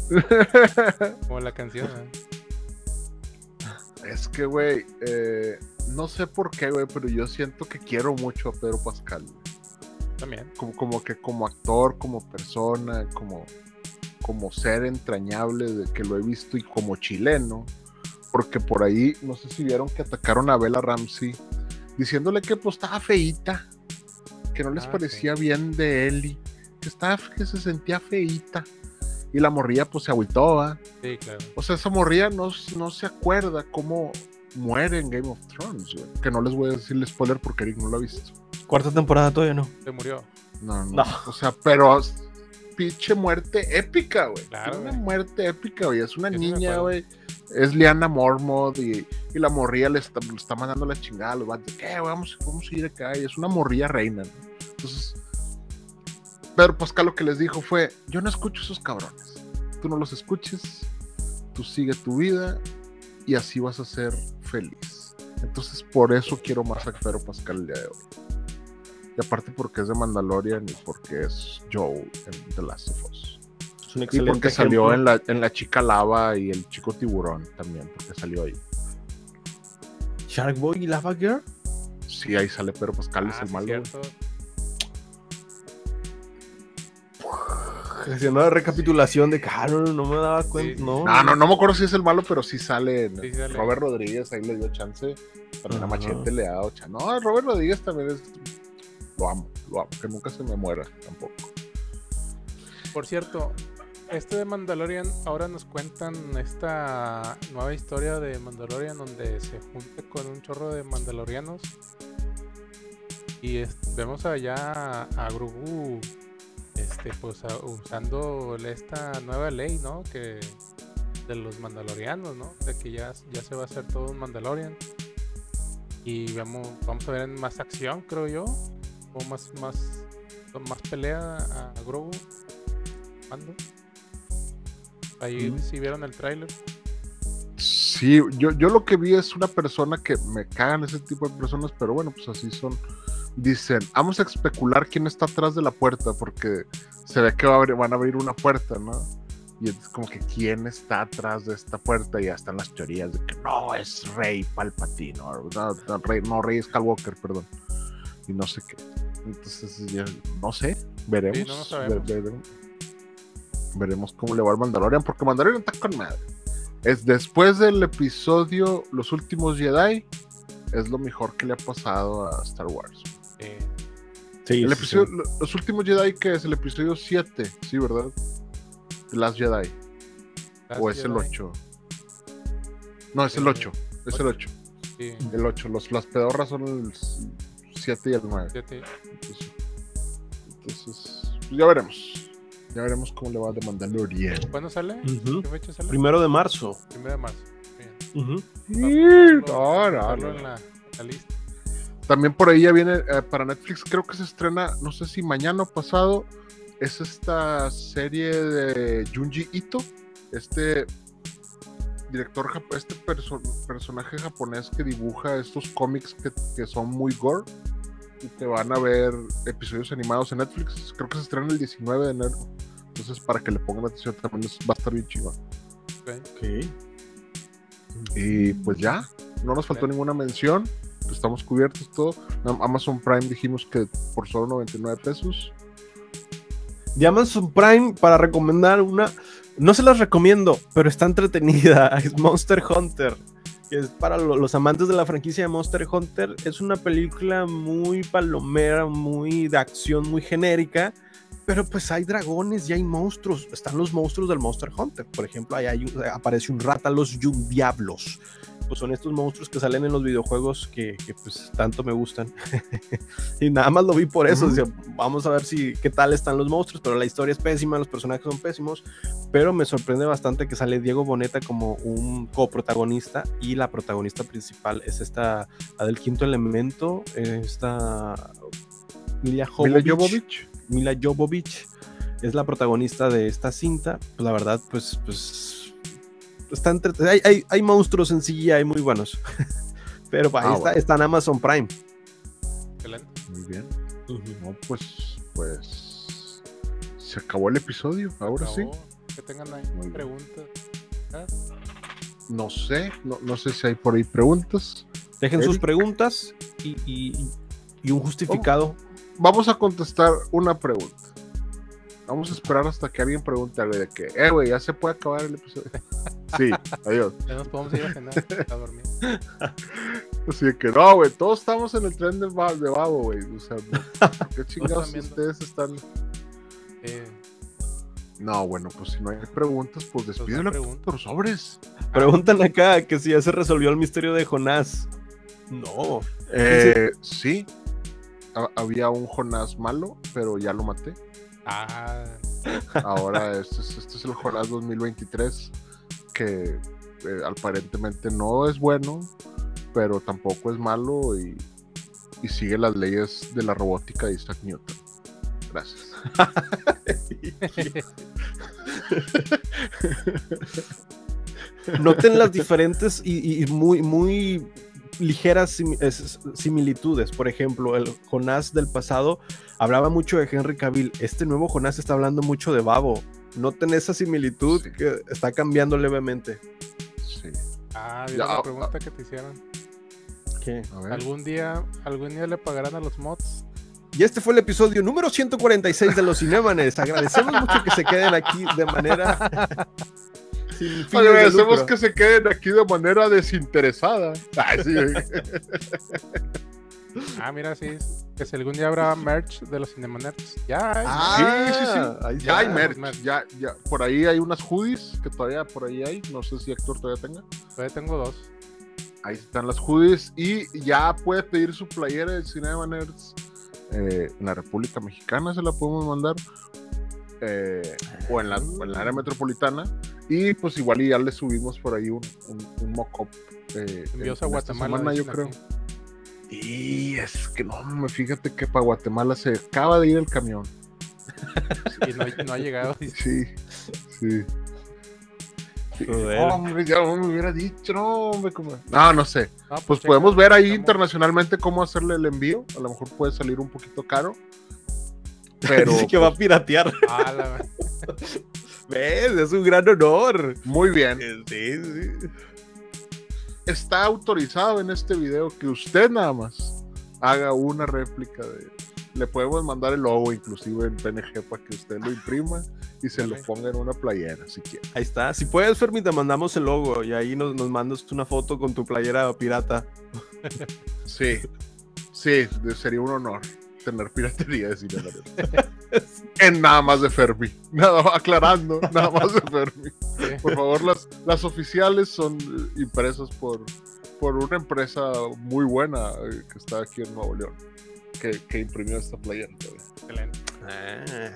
Como la canción. ¿eh? Es que, güey, eh, no sé por qué, güey, pero yo siento que quiero mucho a Pedro Pascal. También. Como, como que como actor, como persona, como, como ser entrañable de que lo he visto y como chileno. Porque por ahí, no sé si vieron que atacaron a Bella Ramsey diciéndole que pues estaba feíta, que no les Ah, parecía bien de Eli, que estaba, que se sentía feíta. Y la morría pues se agüitó. Sí, claro. O sea, esa morría no, no se acuerda cómo muere en Game of Thrones, güey. Que no les voy a decir el spoiler porque Eric no lo ha visto. cuarta temporada todavía no. Se murió. No, no. No. O sea, pero pinche muerte épica, güey. Claro, Tiene una güey. muerte épica, güey. Es una niña, güey. Es Liana Mormont y, y la morría le está, le está mandando la chingada a los vatos. ¿Qué, güey? Vamos, vamos a ir acá. Y es una morría reina, ¿no? Entonces, Pedro Pascal lo que les dijo fue: Yo no escucho esos cabrones. Tú no los escuches. Tú sigue tu vida y así vas a ser feliz. Entonces, por eso quiero más a Pedro Pascal el día de hoy. Y aparte porque es de Mandalorian y porque es Joe en The Last of Us. Es un Y excelente porque salió ejemplo. en la, en la chica lava y el chico tiburón también, porque salió ahí. Shark Boy y Lava Girl. Sí, ahí sale Pedro Pascal, es Ah, el sí, malo. Haciendo la recapitulación de que ah, no, no me daba cuenta. Sí, no, No, no, no me acuerdo si es el malo, pero sí sale. en- Sí sale. Robert Rodríguez ahí le dio chance. También a. Machete le ha dado chance. No, Robert Rodríguez también es. Lo amo, lo amo. Que nunca se me muera tampoco. Por cierto, este de Mandalorian, ahora nos cuentan esta nueva historia de Mandalorian donde se junta con un chorro de mandalorianos. Y vemos allá a, a Grogu este, pues, usando esta nueva ley, ¿no? Que de los mandalorianos, ¿no? De que ya, ya se va a hacer todo un Mandalorian. Y vamos, vamos a ver en más acción, creo yo. o más, más, más pelea a Grogu. Mando. Ahí Mm. si vieron el tráiler. Sí, yo, yo lo que vi es una persona que me cagan ese tipo de personas, pero bueno, pues así son. Dicen, vamos a especular quién está atrás de la puerta, porque se ve que va a abrir- van a abrir una puerta, ¿no? Y es como que quién está atrás de esta puerta, y ya están las teorías de que no, es Rey Palpatine, o no, no, Rey, no, Rey Skywalker, perdón. Y no sé qué. Entonces, ya, no sé, veremos. Sí, no lo sabemos. ve- veremos. Veremos cómo le va al Mandalorian, porque Mandalorian está con madre. Es después del episodio Los últimos Jedi, es lo mejor que le ha pasado a Star Wars. Eh, Sí, el sí, episodio, sí. lo- Los últimos Jedi, que es el episodio 7, sí, ¿verdad? The Last Jedi. Last o es el Jedi, 8. No, es el Eh, 8. Es el 8. Sí, El 8. Los, las pedorras son el 7 y el 9. fíjate. Entonces, entonces, pues ya veremos. Ya veremos cómo le va de Mandalorian. ¿Cuándo sale? Ujú. ¿Qué fecha sale? Primero de marzo. Primero de marzo. Bien. Ujú. No, no, Ponerlo no. en la, en la lista. También por ahí ya viene eh, para Netflix, creo que se estrena, no sé si mañana o pasado, es esta serie de Junji Ito, este director, este perso- personaje japonés que dibuja estos cómics que, que son muy gore y que van a ver episodios animados en Netflix. Creo que se estrena el 19 de enero. Entonces, para que le pongan atención, también es- va a estar bien chido. Ok. Ok. Y pues ya, no nos faltó ninguna mención. Estamos cubiertos todo. Am- Amazon Prime dijimos que por solo 99 pesos. De Amazon Prime para recomendar una. No se las recomiendo, pero está entretenida. Es Monster Hunter. Que es para lo- los amantes de la franquicia de Monster Hunter. Es una película muy palomera, muy de acción, muy genérica. Pero pues hay dragones y hay monstruos. Están los monstruos del Monster Hunter. Por ejemplo, ahí hay un- aparece un rata, los Diablos. Pues son estos monstruos que salen en los videojuegos que, que, pues tanto me gustan. y nada más lo vi por eso. Decía, vamos a ver si qué tal están los monstruos, pero la historia es pésima, los personajes son pésimos. Pero me sorprende bastante que sale Diego Boneta como un coprotagonista y la protagonista principal es esta, la del quinto elemento, eh, esta Mila Jovovich. Mila Jovovich es la protagonista de esta cinta. Pues la verdad, pues, pues está entre- hay, hay, hay monstruos en sí, hay muy buenos. Pero ahí Ah, está, bueno. está en Amazon Prime. Excelente. Muy bien. No, pues, pues. Se acabó el episodio. Ahora sí. Que tengan ahí Muy preguntas. Ah, No sé. No, no sé si hay por ahí preguntas. Dejen sus preguntas y, y- y un justificado. Vamos a contestar una pregunta. Vamos a esperar hasta que alguien pregunte algo de que, eh, güey, ya se puede acabar el episodio. Sí, adiós. Ya nos podemos ir a cenar, a dormir. Así de que no, güey, todos estamos en el tren de, de babo, güey. O sea, no, ¿por qué chingados ustedes están? Eh, No, bueno, pues si no hay preguntas, pues despídelo preguntas. por sobres. Preguntan acá que si ya se resolvió el misterio de Jonás. No. Eh, sí, ha- había un Jonás malo, pero ya lo maté. ah, Ahora este es, este es el Jonás 2023, que eh, aparentemente no es bueno, pero tampoco es malo y, y sigue las leyes de la robótica de Isaac Newton. Gracias. Noten las diferentes y, y muy, muy ligeras sim- es- similitudes. Por ejemplo, el Jonás del pasado hablaba mucho de Henry Cavill. Este nuevo Jonás está hablando mucho de Babo. Noten esa similitud Sí. que está cambiando levemente. Sí. ah, Ya, mira la ah, pregunta que te hicieron. ¿Qué? A ver. ¿Algún día, algún día le pagarán a los mods? Y este fue el episodio número 146 de los Cinemanes. Agradecemos mucho que se queden aquí de manera sin fines Agradecemos lucro. que se queden aquí de manera desinteresada. Ay, sí, güey. Ah, mira, sí. Que si algún día habrá merch de los Cinemanerds. Ya hay. Ah, sí, sí, sí. ahí Ya hay merch, merch. ya, ya. Por ahí hay unas hoodies que todavía por ahí hay. No sé si Héctor todavía tenga. Todavía tengo dos. Ahí están las hoodies y ya puede pedir su playera de Cinema Nerds eh, en la República Mexicana, se la podemos mandar. eh, o, en la, o en la área metropolitana. Y pues igual y ya le subimos por ahí un, un, un mock-up. eh, Envíos en- a Guatemala. semana, yo creo. Y es que no, me fíjate que para Guatemala se acaba de ir el camión. Y no, no ha llegado. Sí, sí. Sí. Joder. Hombre, ya me hubiera dicho, no, hombre, como- No, no sé. No, Pues checa, podemos ver ahí estamos- internacionalmente cómo hacerle el envío. A lo mejor puede salir un poquito caro. Pero Dice que va a pues, piratear. Ah, la- ¿Ves? Es un gran honor. muy bien. Sí, sí. Está autorizado en este video que usted nada más haga una réplica de. Le podemos mandar el logo inclusive en PNG para que usted lo imprima y se lo ponga en una playera si quiere. Ahí está. Si puedes, Fermi, te mandamos el logo y ahí nos, nos mandas una foto con tu playera pirata. Sí, sí, sería un honor tener piratería de cine. en nada más de Fermi. Nada aclarando, nada más de Fermi. sí. Por favor, las, las oficiales son eh, impresas por, por una empresa muy buena eh, que está aquí en Nuevo León, que, que imprimió esta playera. todavía. Excelente. Ah.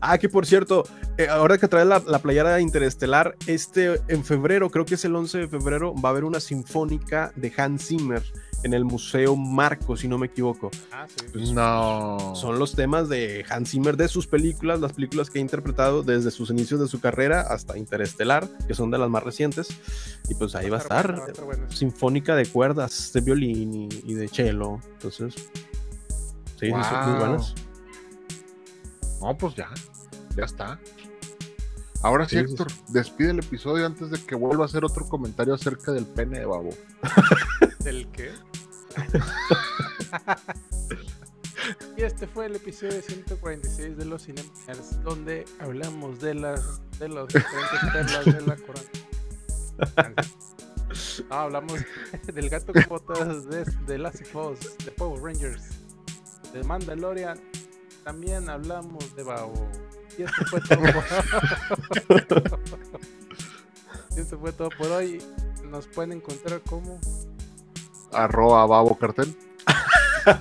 Ah, que por cierto, eh, ahora que trae la, la playera interestelar, este en febrero, creo que es el 11 de febrero, va a haber una sinfónica de Hans Zimmer en el Museo Marco, si no me equivoco. Ah, sí. Pues, No. Son los temas de Hans Zimmer de sus películas, las películas que ha interpretado desde sus inicios de su carrera hasta Interestelar, que son de las más recientes. Y pues ahí va a estar bueno, estar va a estar bueno. sinfónica de cuerdas, de violín y, y de cello. Entonces, sí, son muy buenas. No, pues ya. Ya está. Ahora sí, Sí, sí, Héctor, despide el episodio antes de que vuelva a hacer otro comentario acerca del pene de babo. ¿Del qué? Y este fue el episodio 146 de los Cinemers, donde hablamos de las de los diferentes perlas de la corona. No, hablamos del gato con botas de, de Last of Us, de Power Rangers, de Mandalorian. También hablamos de Bao. Y esto fue todo por... y esto fue todo por hoy. Nos pueden encontrar como Arroba babo cartel.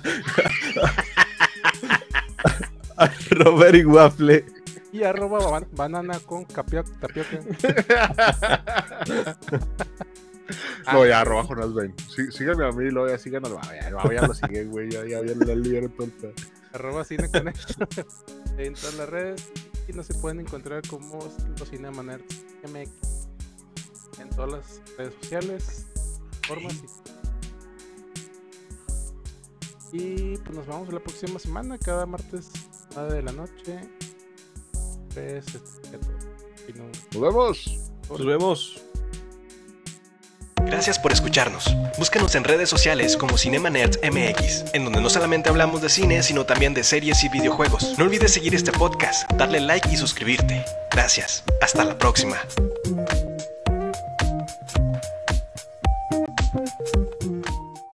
Robert y Waffle. y arroba ban- banana con capio- tapioca. No, ya, arroba Jonas Bain. Sí, síganme a mí y luego ya sigan al babo. Ya, lo siguen, güey. Ya, ya, ya, le dieron todo el arroba cine con esto en todas las redes y nos se pueden encontrar como los Cinemanerds MX en todas las redes sociales, formas y, y, pues nos vemos la próxima semana, cada martes 9 de la noche. Pues, este, ya todo. Y no- Nos vemos. Nos vemos. Gracias por escucharnos. Búscanos en redes sociales como Cinema Nerds MX, en donde no solamente hablamos de cine, sino también de series y videojuegos. No olvides seguir este podcast, darle like y suscribirte. Gracias. Hasta la próxima.